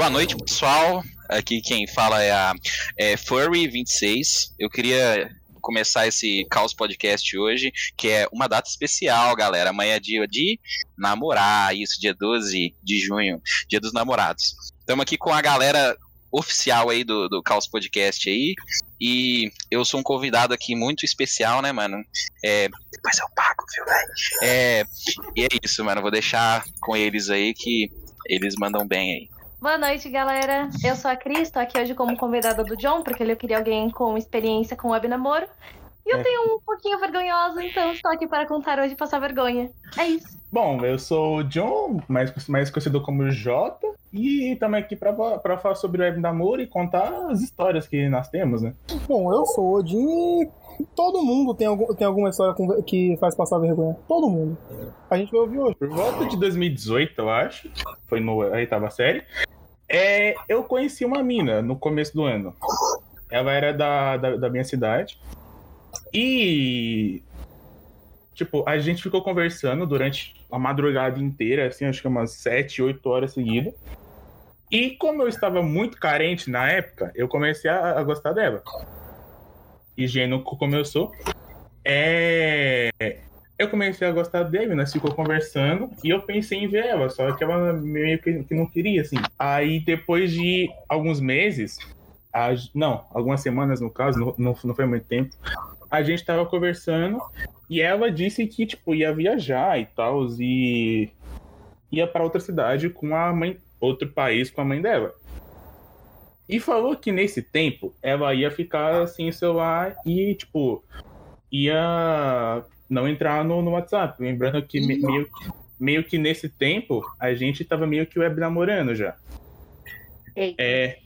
Boa noite, pessoal. Aqui quem fala é a é Furry26. Eu queria começar esse Caos Podcast hoje, que é uma data especial, galera. Amanhã é dia de namorar, isso, dia 12 de junho, dia dos namorados. Estamos aqui com a galera oficial aí do, do Caos Podcast aí. E eu sou um convidado aqui muito especial, né, mano? É, depois eu pago, viu, velho? É, e é isso, mano. Vou deixar com eles aí que eles mandam bem aí. Boa noite, galera. Eu sou a Cris, tô aqui hoje como convidada do John, porque ele queria alguém com experiência com web namoro. E eu É. tenho um pouquinho vergonhosa, então estou aqui para contar hoje e passar vergonha. É isso. Bom, eu sou o John, mais, mais conhecido como Jota, e estamos aqui para falar sobre web namoro e contar as histórias que nós temos, né? Bom, eu sou o Odin e todo mundo tem, algum, tem alguma história com- que faz passar vergonha. Todo mundo. A gente vai ouvir hoje. Por volta de 2018, eu acho, foi no a oitava série, é, eu conheci uma mina no começo do ano. Ela era da, da, da minha cidade. E. Tipo, a gente ficou conversando durante a madrugada inteira, assim, acho que umas 7, 8 horas seguidas. E como eu estava muito carente na época, eu comecei a, a gostar dela. Ingênuo como eu. É. Eu comecei a gostar dele, nós ficou conversando e eu pensei em ver ela, só que ela meio que, não queria, assim. Aí depois de alguns meses, a- não, algumas semanas no caso, não, não, não foi muito tempo, a gente tava conversando e ela disse que, tipo, ia viajar e tal, e ia para outra cidade com a mãe, outro país com a mãe dela. E falou que nesse tempo ela ia ficar sem o celular e, tipo, ia não entrar no, no WhatsApp. Lembrando que me- meio, que- meio que nesse tempo a gente tava meio que web namorando já. Eita. É,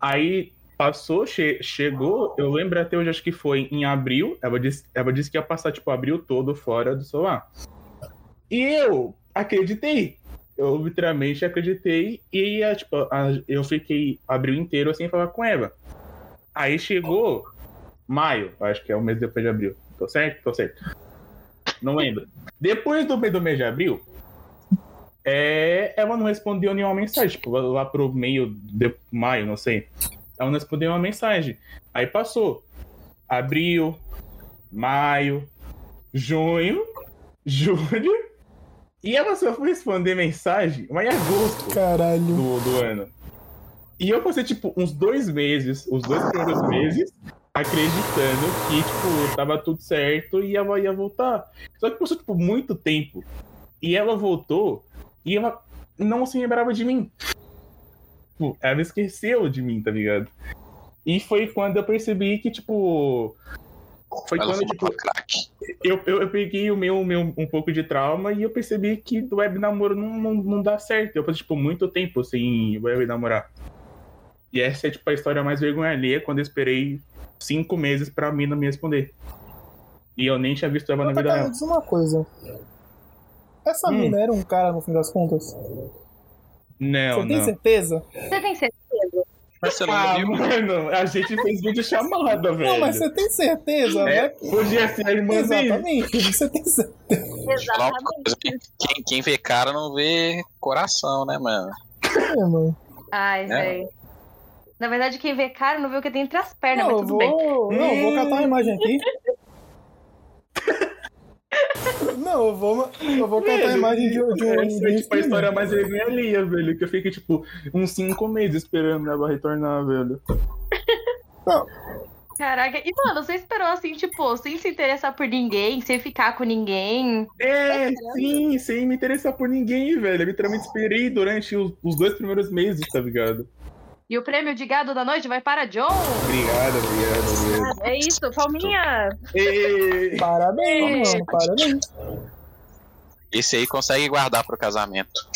aí passou, che- chegou, eu lembro até hoje, acho que foi em abril. Ela disse, ela disse que ia passar, tipo, abril todo fora do celular. E eu acreditei. Eu literalmente acreditei e, tipo, eu fiquei abril inteiro sem falar com ela. Aí chegou maio, acho que é o mês depois de abril. Tô certo? Tô certo. Não lembro. Depois do, mês- do mês de abril, é, ela não respondeu nenhuma mensagem. Tipo, lá, pro meio de maio, não sei. Ela não respondeu uma mensagem. Aí passou. Abril, maio, junho, julho. E ela só foi responder mensagem mas em agosto Caralho. do, do ano. E eu passei, tipo, uns dois meses, os dois primeiros meses, acreditando que, tipo, tava tudo certo e ela ia voltar. Só que passou, tipo, muito tempo. E ela voltou e ela não se lembrava de mim. Tipo, ela esqueceu de mim, tá ligado? E foi quando eu percebi que, tipo. Foi Ela quando, tipo, eu, eu, eu peguei o meu, meu um pouco de trauma e eu percebi que web namoro não, não, não dá certo. Eu passei, tipo, muito tempo sem web namorar. E essa é, tipo, a história mais vergonha alheia quando eu esperei cinco meses pra mina me responder. E eu nem tinha visto ela na Mas, vida real. uma coisa. Essa Hum. mina era um cara no fim das contas? Não, Você tem não. certeza? Você tem certeza? Mas você não Ah, viu? mano, a gente fez vídeo chamada, velho. Não, mas você tem certeza, É, né? podia ser a irmã dele. Exatamente. Você tem certeza. Exatamente. Quem, quem vê cara não vê coração, né, mano? É, mano. Ai, Né? velho. Na verdade, quem vê cara não vê o que tem entre as pernas, Não, mas eu tudo bem. vou. Não, eu vou catar a imagem aqui. Não, eu vou, eu vou catar a imagem de, de um. Essa um é tipo a história mais alheia, velho. Que eu fiquei, tipo, uns cinco meses esperando ela retornar, velho. Caraca. E, mano, você esperou assim, tipo, sem se interessar por ninguém, sem ficar com ninguém. É, sim, sem me interessar por ninguém, velho. Eu literalmente esperei durante os, os dois primeiros meses, tá ligado? E o prêmio de gado da noite vai para John. Obrigado, obrigado, obrigado. É isso, palminha. Ei, Parabéns, mano. Parabéns. Esse aí consegue guardar pro casamento.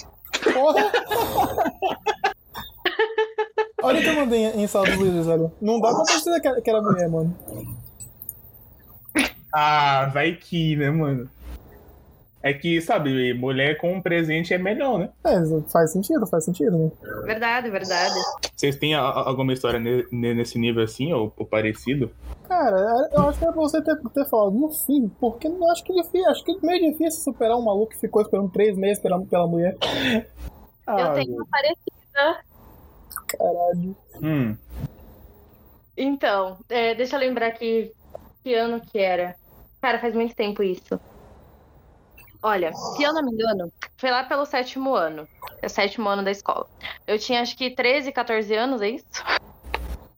Porra! Olha o que eu mandei em sala dos líderes, velho. Não dá pra aquela, aquela mulher, mano. Ah, vai que, né, mano? É que, sabe, mulher com um presente é melhor, né? É, faz sentido, faz sentido, né? Verdade, verdade. Vocês têm a- a- alguma história ne- ne- nesse nível assim, ou, ou parecido? Cara, eu acho que é pra você ter, ter falado no fim, porque eu acho que é difícil, acho que é meio difícil superar um maluco que ficou esperando três meses pela, pela mulher. Eu Ah, tenho uma parecida. Caralho. Hum. Então, é, deixa eu lembrar que, que ano que era. Cara, faz muito tempo isso. Olha, se eu não me engano, foi lá pelo sétimo ano. É o sétimo ano da escola. Eu tinha acho que 13, 14 anos, é isso?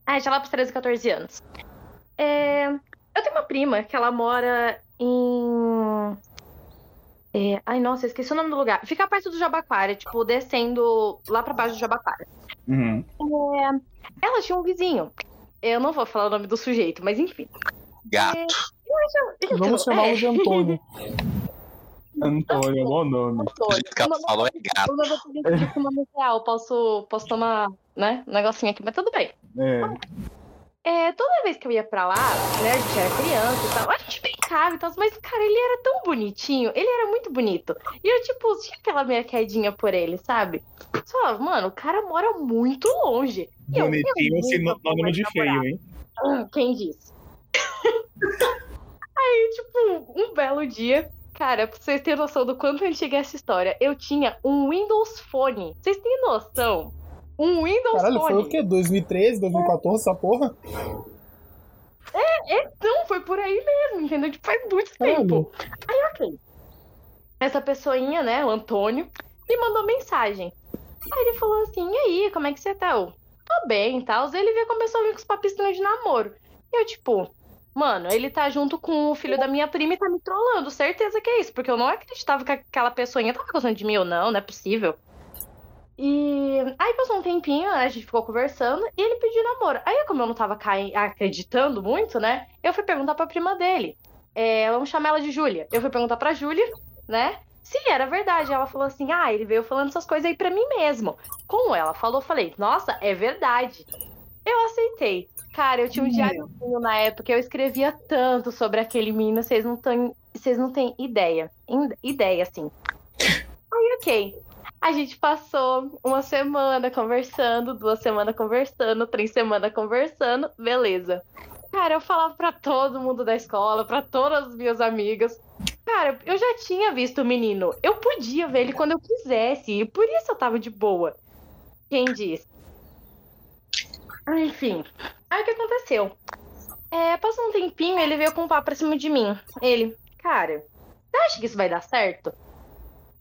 Ah, tinha lá pros 13, 14 anos. É, eu tenho uma prima que ela mora em. é, ai, nossa, esqueci o nome do lugar. Fica perto do Jabaquara, tipo, descendo lá pra baixo do Jabaquara. Uhum. É, ela tinha um vizinho. Eu não vou falar o nome do sujeito, mas enfim. Gato. Então, Vamos chamá-lo é, de Antônio. Antônio, bom nome. Do Antônio. que ela O nome- falou é gato. o nome é nome real. Posso, posso tomar, né, um negocinho aqui, mas tudo bem. É. É, toda vez que eu ia pra lá, né, a gente era criança e tal, a gente brincava e tal, mas, cara, ele era tão bonitinho, ele era muito bonito. E eu, tipo, tinha aquela minha quedinha por ele, sabe? Só mano, o cara mora muito longe. Bonitinho, sinônimo vou de feio, hein? Ah, Quem disse? Aí, tipo, um belo dia, cara, pra vocês terem noção do quanto antiga é essa história, eu tinha um Windows Phone. Vocês têm noção? Um Windows Caralho, foi Phone. o quê? 2013, 2014, essa porra? Não, foi por aí mesmo, entendeu? Tipo, faz muito tempo. Aí, ok. Essa pessoinha, né, o Antônio, me mandou mensagem. Aí ele falou assim, e aí, como é que você tá? Eu, tô bem e tal. Ele veio começou a vir com os papistinhos de namoro. E eu, tipo, mano, ele tá junto com o filho da minha prima e tá me trollando. Certeza que é isso, porque eu não acreditava que aquela pessoinha tava gostando de mim ou não, não é possível. E aí passou um tempinho, né, a gente ficou conversando e ele pediu namoro. Aí, como eu não tava acreditando muito, né, eu fui perguntar pra prima dele. É, vamos chamar ela de Júlia. Eu fui perguntar pra Júlia, né, se era verdade. Ela falou assim: ah, ele veio falando essas coisas aí pra mim mesmo. Como ela falou, falei: nossa, é verdade. Eu aceitei. Cara, eu tinha um diáriozinho na época, eu escrevia tanto sobre aquele menino, vocês não têm, vocês não têm ideia. Ideia, assim. Aí, ok. A gente passou uma semana conversando, duas semanas conversando, três semanas conversando, beleza. Cara, eu falava pra todo mundo da escola, pra todas as minhas amigas. Cara, eu já tinha visto o menino. Eu podia ver ele quando eu quisesse, e por isso eu tava de boa. Quem disse? Enfim. Aí o que aconteceu? É, passou um tempinho, ele veio com um papo pra cima de mim. Ele, cara, você acha que isso vai dar certo?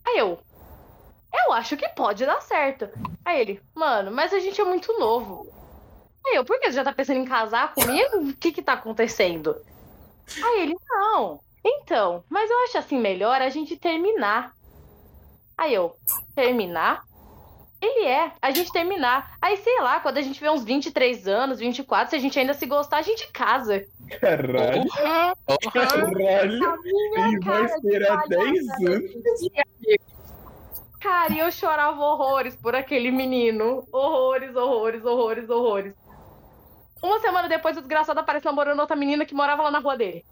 Aí eu, eu acho que pode dar certo. Aí ele, mano, mas a gente é muito novo. Aí eu, por que você já tá pensando em casar comigo? O que que tá acontecendo? Aí ele, não. Então, mas eu acho assim melhor a gente terminar. Aí eu, terminar? Ele é, a gente terminar. Aí, sei lá, quando a gente tiver uns 23 anos, 24, se a gente ainda se gostar, a gente casa. Caralho, caralho. Ele vai esperar 10 palhaça. anos. Cara, e eu chorava horrores por aquele menino. Horrores, horrores, horrores, horrores. Uma semana depois, o desgraçado aparece namorando outra menina que morava lá na rua dele.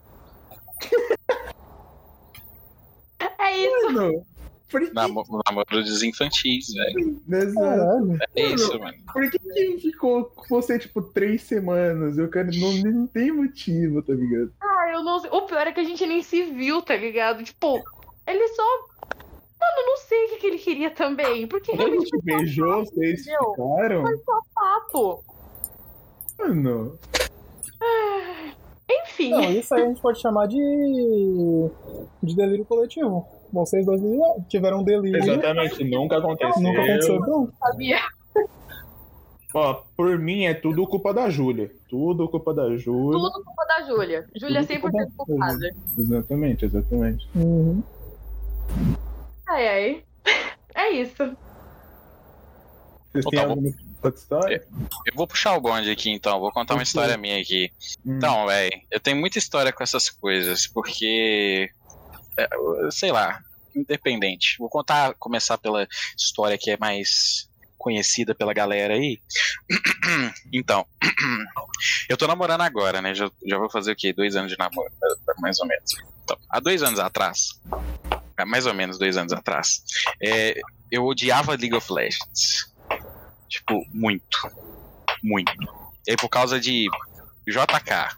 É isso. Mano, por que, Namo- Namoro dos infantis, velho. Exato. É isso, mano. por que, que ele ficou com você, tipo, três semanas? Eu quero. Não, não tem motivo, tá ligado? Ah, eu não sei. O pior é que a gente nem se viu, tá ligado? Tipo, ele só. Mano, eu não sei o que, que ele queria também. Porque Ele realmente te beijou, vocês Entendeu? ficaram? papo. Mano. Enfim. Não, isso aí a gente pode chamar de. de delírio coletivo. Vocês dois tiveram um delírio. Exatamente, nunca aconteceu. Nunca aconteceu, não. sabia. Ó, por mim é tudo culpa da Júlia. Tudo culpa da Júlia. Tudo culpa da Júlia. Júlia 100% da culpada. Exatamente, exatamente. Uhum. Ai, ai. É isso. Vocês têm alguma outra história? Eu vou puxar o bonde aqui então, vou contar uma história minha aqui. Hum. Então, velho, eu tenho muita história com essas coisas, porque. É, sei lá, independente. Vou contar, começar pela história que é mais conhecida pela galera aí. Então, eu tô namorando agora, né? Já, já vou fazer o quê? Dois anos de namoro, mais ou menos. Então, há dois anos atrás, há mais ou menos dois anos atrás, é, eu odiava League of Legends. Tipo, muito. Muito. E por causa de JK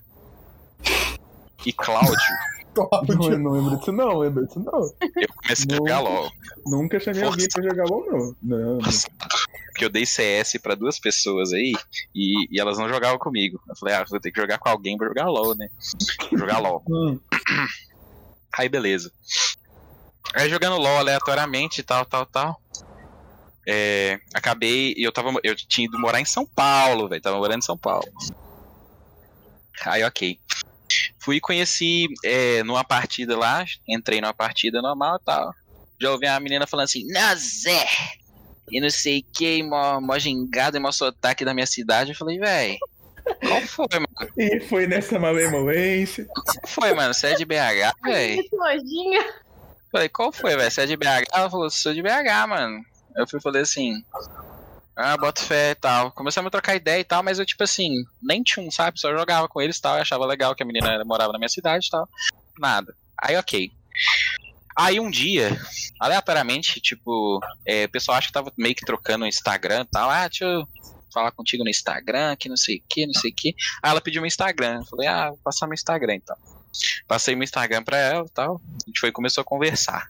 e Cláudio, Não, eu não lembro disso, não, lembro disso, não. eu comecei a jogar LOL. Nunca chamei Força. alguém pra jogar LOL, não. Não. Porque eu dei CS pra duas pessoas aí e, e elas não jogavam comigo. Eu falei, ah, vou ter que jogar com alguém pra jogar LOL, né? Vou jogar LOL. Hum. Aí beleza. Aí jogando LOL aleatoriamente e tal, tal, tal. É, acabei. Eu tava. Eu tinha ido morar em São Paulo, velho. Tava morando em São Paulo. Aí, ok. Fui e conheci é, numa partida lá, entrei numa partida normal e tal. Já ouvi uma menina falando assim, Nazé! E não sei o que, mó, mó gingado e mó sotaque da minha cidade. Eu falei, véi, qual foi, mano? E foi nessa malemolência. Qual foi, mano? Você é de BH, véi? Que nojinha. Falei, qual foi, velho? Você é de BH? Ela falou, sou de BH, mano. Eu fui falei assim, ah, boto fé e tal. Começamos a trocar ideia e tal, mas eu, tipo assim, nem tinha um, sabe? Só jogava com eles e tal. Eu achava legal que a menina morava na minha cidade e tal. Nada. Aí, ok. Aí um dia, aleatoriamente, tipo, é, o pessoal acha que tava meio que trocando o Instagram e tal. Ah, deixa eu falar contigo no Instagram, que não sei o que, não sei o que. Aí ela pediu meu Instagram. Eu falei, ah, vou passar meu Instagram então. Passei meu Instagram pra ela e tal. A gente foi começou a conversar.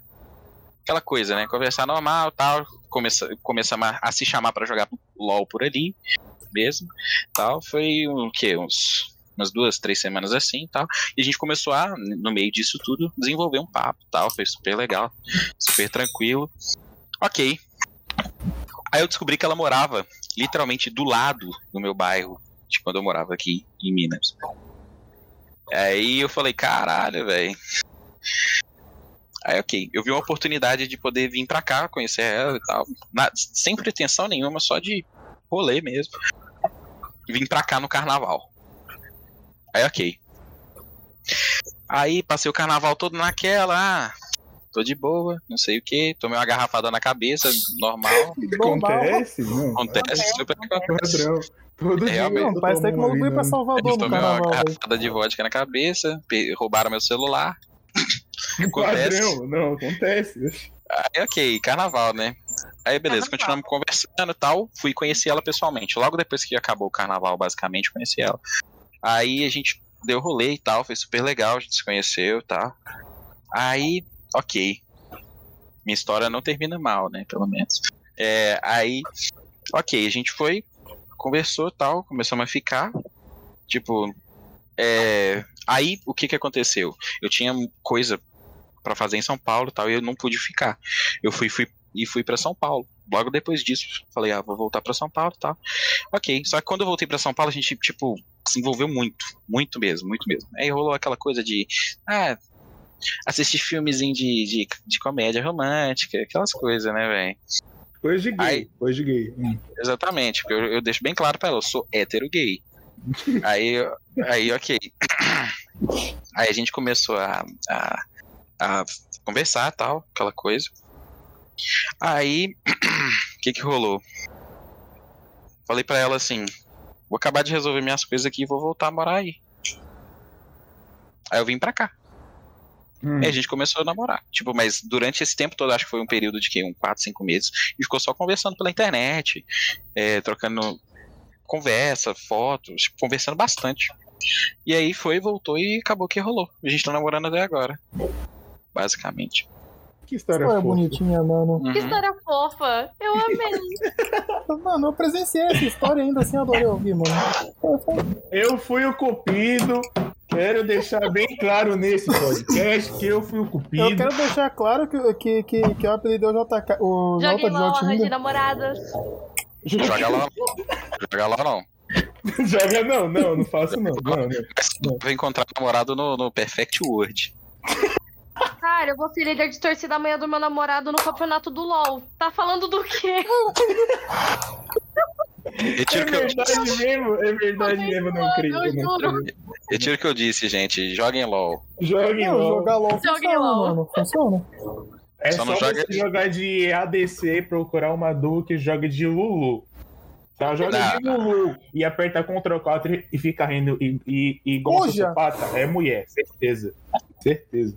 Aquela coisa, né? Conversar normal tal. Começa, começa a, se chamar pra jogar LOL por ali mesmo. Tal. Foi o um, quê? Uns umas duas, três semanas assim tal. E a gente começou a, no meio disso tudo, desenvolver um papo tal. Foi super legal, super tranquilo. Ok. Aí eu descobri que ela morava literalmente do lado do meu bairro, de quando eu morava aqui em Minas. Aí eu falei, caralho, velho. Aí, ok, eu vi uma oportunidade de poder vir pra cá, conhecer ela e tal. Na, sem pretensão nenhuma, só de rolê mesmo. Vim pra cá no carnaval. Aí, ok. Aí passei o carnaval todo naquela. Ah, tô de boa, não sei o que. Tomei uma garrafada na cabeça, normal. Acontece? Não. Acontece, super acontece. Padrão. Todo Realmente. dia. Não, parece que o maluco veio pra Salvador no tomou uma velho. garrafada de vodka na cabeça, roubaram meu celular. Acontece. Padrão. Não, acontece. Aí, ok, carnaval, né? Aí, beleza, Carnaval. continuamos conversando e tal. Fui conhecer ela pessoalmente. Logo depois que acabou o carnaval, basicamente, conheci ela. Aí a gente deu rolê e tal, foi super legal, a gente se conheceu e tal. Aí, ok. Minha história não termina mal, né? Pelo menos. É, aí, ok, a gente foi, conversou e tal, começamos a ficar. Tipo, é, aí o que que aconteceu? Eu tinha coisa pra fazer em São Paulo e tal, e eu não pude ficar. Eu fui, fui e fui pra São Paulo. Logo depois disso, falei, ah, vou voltar pra São Paulo e tal. Ok, só que quando eu voltei pra São Paulo, a gente, tipo, se envolveu muito, muito mesmo, muito mesmo. Aí rolou aquela coisa de, ah, assistir filmezinho de, de, de comédia romântica, aquelas coisas, né, velho? Coisa de gay. Aí- Coisa de gay. Hum. Exatamente, porque eu, eu deixo bem claro pra ela, eu sou hétero gay. aí, aí, ok. Aí a gente começou a, a, a conversar tal, aquela coisa. Aí, o que que rolou? Falei pra ela assim, vou acabar de resolver minhas coisas aqui e vou voltar a morar aí. Aí eu vim pra cá. Hum. E a gente começou a namorar. Tipo, mas durante esse tempo todo, acho que foi um período de que um 4, 5 meses, e ficou só conversando pela internet, é, trocando conversa, fotos, tipo, conversando bastante. E aí foi, voltou e acabou que rolou. A gente tá namorando até agora. Basicamente. Que história fofa. bonitinha, mano. Que Uhum. história fofa. Eu amei. Mano, eu presenciei essa história ainda assim, adorei ouvir, mano. Eu fui o cupido. Quero deixar bem claro nesse podcast que eu fui o cupido. Eu quero deixar claro que, que, que, que eu apelidei o JK, o Joguei LOL, arranjei Tinder. namoradas. Joga lá. Joga lá não. Joga não, não, não faço não. não, não. Vou encontrar namorado no, no Perfect World. Cara, eu vou ser líder de torcida amanhã do meu namorado no campeonato do LOL. Tá falando do quê? Retiro É que eu disse. verdade mesmo, é verdade mesmo, não creio. Eu não juro. creio. Retiro o que eu disse, gente. Joguem LOL. Joguem LOL. jogar LOL funciona, LOL. mano. Funciona. É Só só, joga você de- jogar de ADC, procurar uma duo que joga de Lulu. Tá? Joga Não. de Lulu e aperta Ctrl 4 e fica rindo e, e, e igual um Cuja. sociopata. É mulher, certeza. Certeza.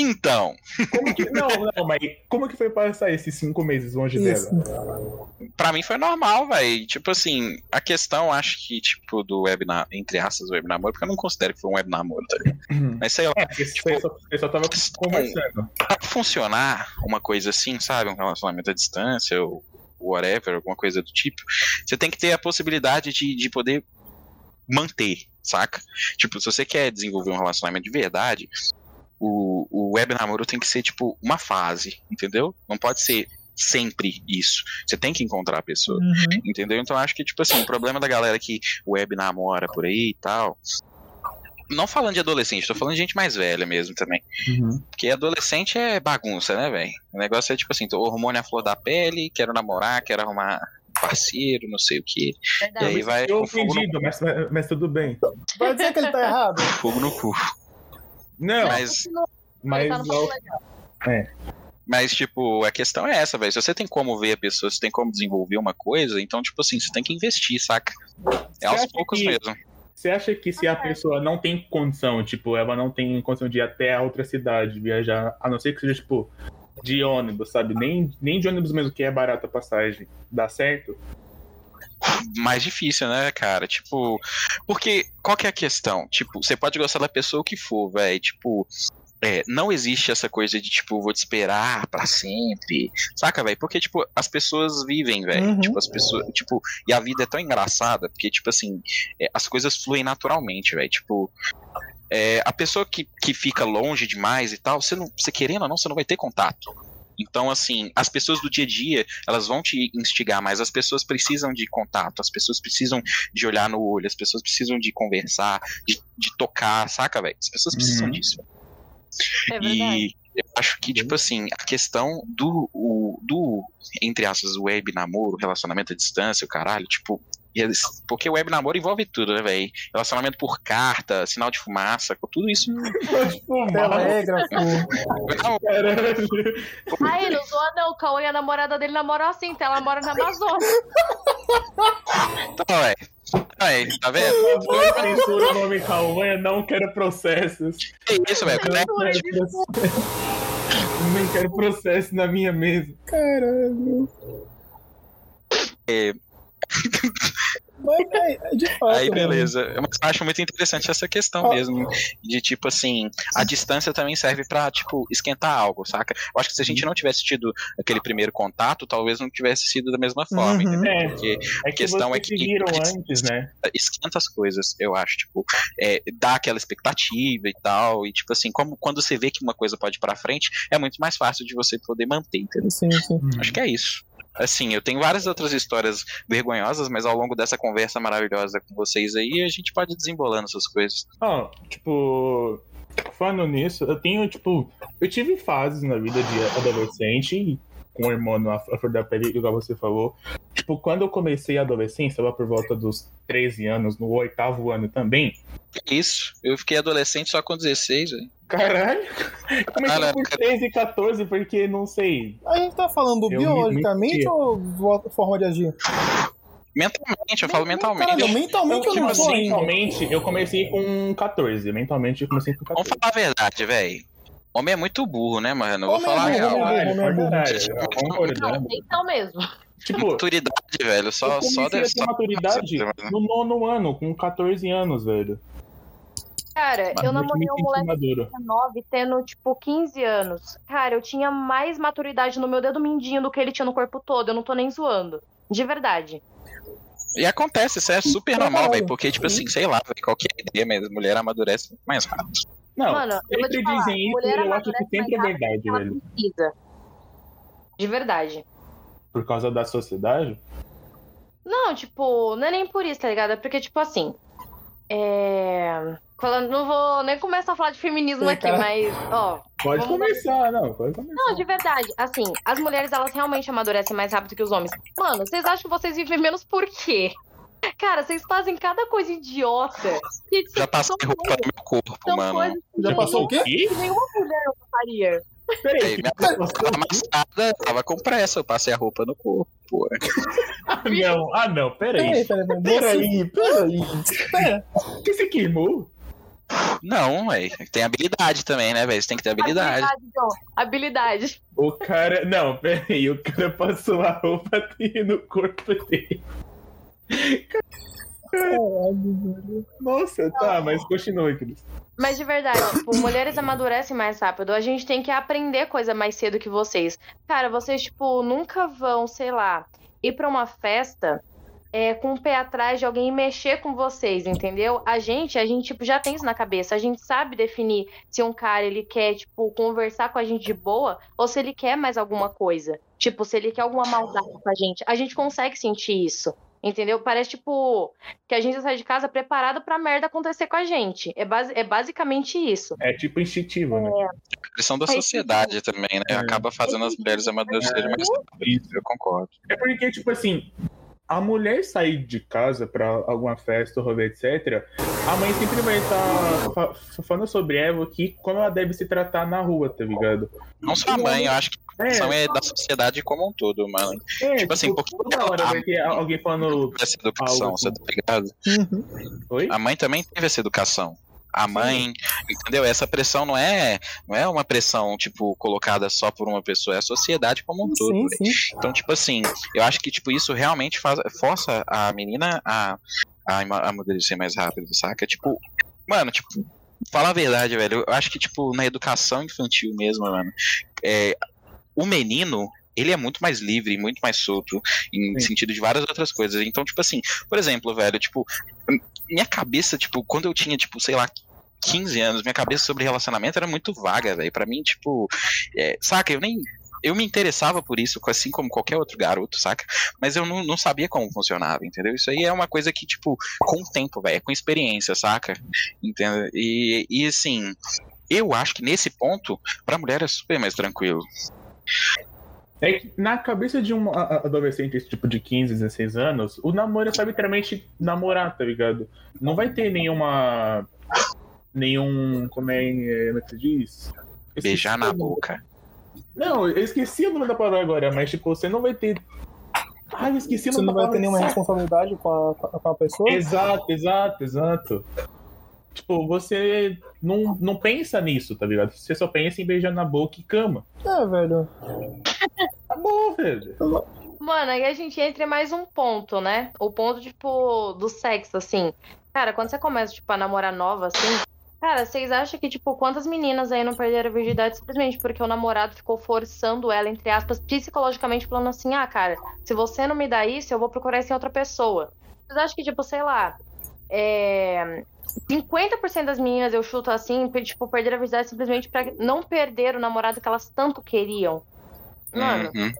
Então, Como que, não, não, mas como que foi passar esses cinco meses longe Isso. dela? pra mim foi normal, velho. Tipo assim, a questão, acho que, tipo, do web na... entre aspas, web namoro, porque eu não considero que foi um web namoro, tá ligado? Mas sei lá, É, porque você só, você só tava conversando. pra funcionar uma coisa assim, sabe? Um relacionamento à distância ou whatever, alguma coisa do tipo, você tem que ter a possibilidade de, de poder manter, saca? Tipo, se você quer desenvolver um relacionamento de verdade, o, o web namoro tem que ser, tipo, uma fase, entendeu? Não pode ser sempre isso. Você tem que encontrar a pessoa. Uhum. Entendeu? Então acho que, tipo assim, o problema da galera que web namora por aí e tal. Não falando de adolescente, tô falando de gente mais velha mesmo também. Uhum. Porque adolescente é bagunça, né, velho? O negócio é tipo assim, tô hormônio à flor da pele, quero namorar, quero arrumar parceiro, não sei o que. E aí vai Eu ofendido, mas, mas tudo bem. Vai dizer que ele tá errado? fogo no cu. Não, Mas, mas tá legal. mas, tipo, a questão é essa, velho. Se você tem como ver a pessoa, se tem como desenvolver uma coisa, então, tipo assim, você tem que investir, saca? É aos poucos que- mesmo. você acha que se a pessoa não tem condição, tipo, ela não tem condição de ir até a outra cidade, viajar, a não ser que seja, tipo, de ônibus, sabe? Nem, nem de ônibus mesmo, que é barata a passagem, dá certo? mais difícil, né, cara? Tipo, porque qual que é a questão? Tipo, você pode gostar da pessoa o que for, velho. Tipo, é, não existe essa coisa de, tipo, vou te esperar pra sempre. Saca, velho? Porque, tipo, as pessoas vivem, velho. Uhum. Tipo, as pessoas. Tipo, e a vida é tão engraçada, porque, tipo assim, é, as coisas fluem naturalmente, velho. Tipo. É, a pessoa que, que fica longe demais e tal, você, não, você querendo ou não, você não vai ter contato. Então, assim, as pessoas do dia a dia, elas vão te instigar, mas as pessoas precisam de contato, as pessoas precisam de olhar no olho, as pessoas precisam de conversar, de, de tocar, saca, velho? As pessoas precisam Uhum. disso. É. E eu acho que, tipo assim, a questão do, o, do entre aspas, web namoro, relacionamento à distância, o caralho, tipo. Porque o web namoro envolve tudo, né, velho? Relacionamento por carta, sinal de fumaça, tudo isso. Telégrafo. Não, caralho. Aí, não zoa não, o Cauê e a namorada dele namoram assim, então ela mora na Amazônia. então, velho. Aí, tá vendo? Favor, censura o nome Cauã, não quero processos. Que isso, velho? É- Nem quero processo na minha mesa. Caralho. É. Mas, é, de fato. Aí, mano. beleza. Mas eu acho muito interessante essa questão Ah. mesmo. De tipo assim, a distância também serve pra, tipo, esquentar algo, saca? Eu acho que se a gente não tivesse tido aquele primeiro contato, talvez não tivesse sido da mesma forma, Uhum. entendeu? É, Porque é que questão vocês é que- viram antes, né? esquenta as coisas, eu acho, tipo, é, dá aquela expectativa e tal, e tipo assim, como quando você vê que uma coisa pode ir pra frente, é muito mais fácil de você poder manter, entendeu? Sim, sim. Acho que é isso. Assim, eu tenho várias outras histórias vergonhosas, mas ao longo dessa conversa maravilhosa com vocês aí, a gente pode ir desembolando essas coisas. Ó, tipo, falando nisso, eu tenho, tipo, eu tive fases na vida de adolescente, com o irmão na flor da pele, igual você falou. Tipo, quando eu comecei a adolescência, lá por volta dos 13 anos, no oitavo ano também. Isso? Eu fiquei adolescente só com 16, velho. Caralho! Eu comecei Cara, por 13 e 14, porque não sei. A gente tá falando Eu me- biologicamente mentia. ou forma de agir? Mentalmente, eu falo mentalmente. Caralho, mentalmente eu, tipo não assim, sou ainda. mentalmente, eu comecei com 14. Mentalmente, eu comecei com Vamos 14. falar a verdade, velho. Homem é muito burro, né, mano? Eu vou Homem é falar a burro, real. homem é burro, é caralho, concordando. Então mesmo. Tipo, Maturidade, velho. Só, eu só comecei a ter só- maturidade no nono ano, com 14 anos, velho. Cara, eu namorei um moleque maduro. de 19 tendo, tipo, 15 anos. Cara, eu tinha mais maturidade no meu dedo mindinho do que ele tinha no corpo todo. Eu não tô nem zoando. De verdade. E acontece, isso é super normal, Caralho. velho. Porque, tipo assim, sei lá, velho, qualquer ideia mesmo, mulher amadurece mais rápido. Não, Mano, eu vou te sempre falar, dizem isso e eu acho que sempre é verdade, velho. precisa. De verdade. Por causa da sociedade. Não, tipo, não é nem por isso, tá ligado? É porque, tipo assim. É. Falando, não vou nem começar a falar de feminismo aqui, cara. mas, ó. Pode começar, não, pode começar. Não, de verdade. Assim, as mulheres, elas realmente amadurecem mais rápido que os homens. Mano, vocês acham que vocês vivem menos por quê? Cara, vocês fazem cada coisa idiota. que, tipo, Já passei são roupa no meu corpo, são mano. coisas Já passou o quê? Nenhuma mulher faria. Peraí, minha roupa passou tava amassada, tava com pressa, eu passei a roupa no corpo. Ah, não, ah, não, Peraí, peraí. peraí, peraí. Peraí. Pera. Que você queimou? Não. Tem habilidade também, né, velho? Você tem que ter habilidade. Habilidade, John. Habilidade. O cara. Não, peraí, o cara passou a roupa dele no corpo dele. Nossa, tá, mas continue, Cris. Mas de verdade, tipo, mulheres amadurecem mais rápido. A gente tem que aprender coisa mais cedo que vocês. Cara, vocês, tipo, nunca vão, sei lá, ir pra uma festa é, com o pé atrás de alguém mexer com vocês, entendeu? A gente, a gente, tipo, já tem isso na cabeça. A gente sabe definir se um cara, ele quer, tipo, conversar com a gente de boa ou se ele quer mais alguma coisa. Tipo, se ele quer alguma maldade com a gente. A gente consegue sentir isso. Entendeu? Parece, tipo, que a gente sai de casa preparado pra merda acontecer com a gente. É, base, é basicamente isso. É tipo instintivo, né? A pressão da sociedade também, né? É. Acaba fazendo as mulheres amadurecerem mais rápido. Isso. Eu concordo. É porque, tipo assim, a mulher sair de casa pra alguma festa, rolê, etc., a mãe sempre vai estar falando sobre ela que como ela deve se tratar na rua, tá ligado? Não só a mãe, eu acho que a pressão é da sociedade como um todo, mano. é, tipo assim, porque toda hora vai ter alguém falando. Essa educação, Algo você tá ligado? Uhum. A mãe também teve essa educação. A mãe, entendeu? Essa pressão não é, não é uma pressão, tipo, colocada só por uma pessoa, é a sociedade como um todo. Sim. Então, tipo assim, eu acho que, tipo, isso realmente faz, força a menina a, a ama- amadurecer mais rápido, saca? Tipo, mano, tipo, falar a verdade, velho, eu acho que, tipo, na educação infantil mesmo, mano, é, o menino, ele é muito mais livre, muito mais solto, em Sim. sentido de várias outras coisas. Então, tipo assim, por exemplo, velho, tipo, minha cabeça, tipo, quando eu tinha, tipo, sei lá, 15 anos, minha cabeça sobre relacionamento era muito vaga, velho. Pra mim, tipo, é, saca, eu nem. Eu me interessava por isso, assim como qualquer outro garoto, saca? Mas eu não, não sabia como funcionava, entendeu? Isso aí é uma coisa que, tipo, com o tempo, velho, é com experiência, saca? Entendeu? E, e assim, eu acho que nesse ponto, pra mulher é super mais tranquilo. É que na cabeça de um adolescente, tipo de 15, 16 anos, o namoro é só literalmente namorar, tá ligado? Não vai ter nenhuma. Nenhum. Como é, é, como é que se diz? Esqueci Beijar na boca. Não, eu esqueci o nome da palavra agora, mas tipo, você não vai ter. Ai, eu esqueci o Você não vai ter nenhuma responsabilidade com a, com a pessoa? Exato, exato, exato. Tipo, você não, não pensa nisso, tá ligado? Você só pensa em beijar na boca e cama. É, velho. Acabou, velho. Mano, aí a gente entra em mais um ponto, né? O ponto, tipo, do sexo, assim. Cara, quando você começa, tipo, a namorar nova, assim. Cara, vocês acham que, tipo, quantas meninas aí não perderam a virgindade simplesmente porque o namorado ficou forçando ela, entre aspas, psicologicamente, falando assim: ah, cara, se você não me dá isso, eu vou procurar isso em outra pessoa. Vocês acham que, tipo, sei lá. É... 50% das meninas, eu chuto assim, tipo, perderam a virgindade simplesmente pra não perder o namorado que elas tanto queriam. Mano, Uhum.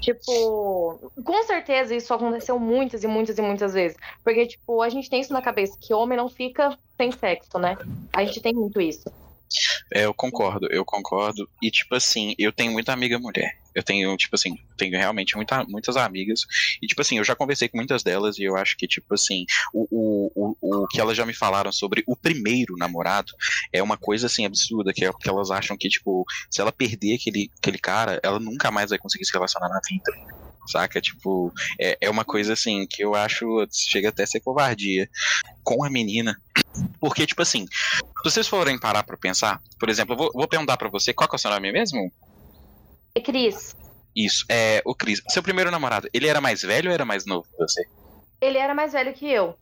Tipo, com certeza isso aconteceu muitas e muitas e muitas vezes. Porque, tipo, a gente tem isso na cabeça, que homem não fica sem sexo, né? A gente tem muito isso. É, eu concordo, eu concordo. E, tipo assim, eu tenho muita amiga mulher. Eu tenho, tipo assim, tenho realmente muita, muitas amigas. E, tipo assim, eu já conversei com muitas delas e eu acho que, tipo assim, o, o, o, o que elas já me falaram sobre o primeiro namorado é uma coisa, assim, absurda, que é que elas acham que, tipo, se ela perder aquele, aquele cara, ela nunca mais vai conseguir se relacionar na vida. Saca? Tipo, é, é uma coisa, assim, que eu acho, chega até a ser covardia com a menina. Porque, tipo assim, se vocês forem parar pra pensar, por exemplo, eu vou, vou perguntar pra você, qual que é o seu nome mesmo? E Cris, Isso, é o Cris. Seu primeiro namorado, ele era mais velho ou era mais novo que você? ele era mais velho que eu.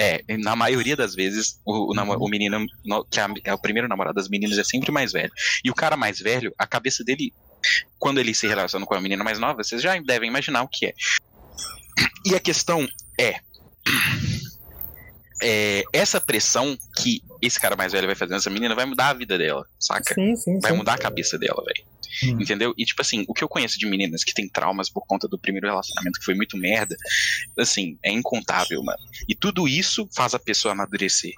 É, na maioria das vezes, o, o, o menino, no- que é, é o primeiro namorado das meninas, é sempre mais velho. E o cara mais velho, a cabeça dele, quando ele se relaciona com a menina mais nova, vocês já devem imaginar o que é. E a questão é, é, essa pressão que esse cara mais velho vai fazer nessa menina vai mudar a vida dela, saca? Sim, sim, Vai sim. mudar a cabeça dela, velho. Hum. Entendeu? E, tipo assim, o que eu conheço de meninas que têm traumas por conta do primeiro relacionamento que foi muito merda, assim, é incontável, mano. E tudo isso faz a pessoa amadurecer.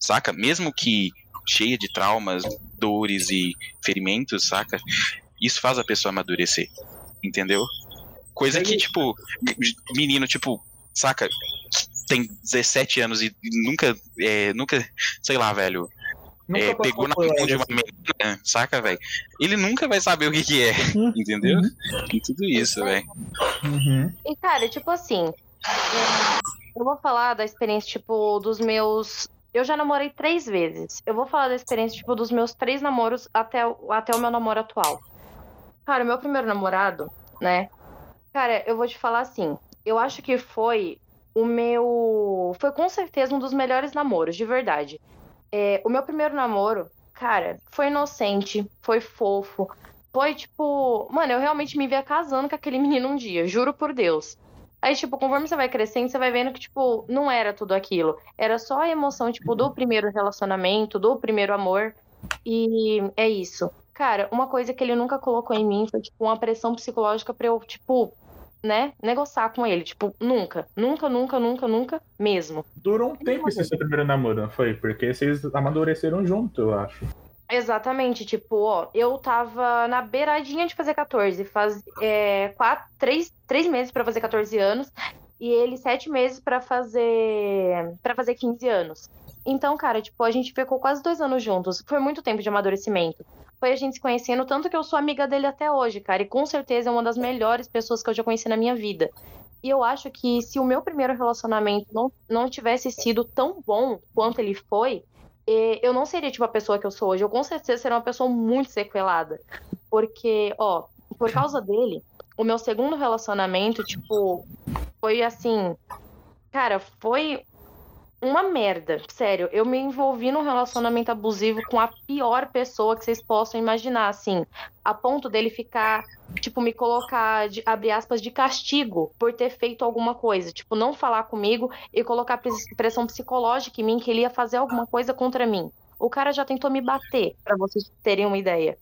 Saca? Mesmo que cheia de traumas, dores e ferimentos, saca? Isso faz a pessoa amadurecer. Entendeu? Coisa que, tipo, menino, tipo, saca? Tem 17 anos e nunca, é, nunca, sei lá, velho, é, pegou na mão de uma menina, saca, velho? Ele nunca vai saber o que que é, Uhum. entendeu? E tudo isso, velho. Uhum. E, cara, tipo assim, eu vou falar da experiência, tipo, dos meus. eu já namorei três vezes. Eu vou falar da experiência, tipo, dos meus três namoros até, o- até o meu namoro atual. Cara, o meu primeiro namorado, né? Cara, eu vou te falar assim. Eu acho que foi o meu. Foi com certeza um dos melhores namoros, de verdade. É, o meu primeiro namoro, cara, foi inocente, foi fofo. Foi tipo. Mano, eu realmente me via casando com aquele menino um dia, juro por Deus. Aí, tipo, conforme você vai crescendo, você vai vendo que, tipo, não era tudo aquilo. Era só a emoção, tipo, do primeiro relacionamento, do primeiro amor. E é isso. Cara, uma coisa que ele nunca colocou em mim foi, tipo, uma pressão psicológica pra eu, tipo, né, negociar com ele. Tipo, nunca. Nunca, nunca, nunca, nunca mesmo. Durou um tempo esse seu primeiro namoro, não foi? Porque vocês amadureceram junto, eu acho. Exatamente, tipo, ó, eu tava na beiradinha de fazer 14, faz é, quatro, três, três meses pra fazer 14 anos, e ele sete meses pra fazer para fazer 15 anos. Então, cara, tipo, a gente ficou quase dois anos juntos. Foi muito tempo de amadurecimento. Foi a gente se conhecendo, tanto que eu sou amiga dele até hoje, cara, e com certeza é uma das melhores pessoas que eu já conheci na minha vida. E eu acho que se o meu primeiro relacionamento não, não tivesse sido tão bom quanto ele foi, eh, eu não seria tipo a pessoa que eu sou hoje. Eu com certeza seria uma pessoa muito sequelada. Porque, ó, por causa dele, o meu segundo relacionamento, tipo, foi assim. Cara, foi uma merda. Sério, eu me envolvi num relacionamento abusivo com a pior pessoa que vocês possam imaginar, assim. A ponto dele ficar, tipo, me colocar, de, abre aspas, de castigo por ter feito alguma coisa. Tipo, não falar comigo e colocar pres- pressão psicológica em mim que ele ia fazer alguma coisa contra mim. O cara já tentou me bater, pra vocês terem uma ideia.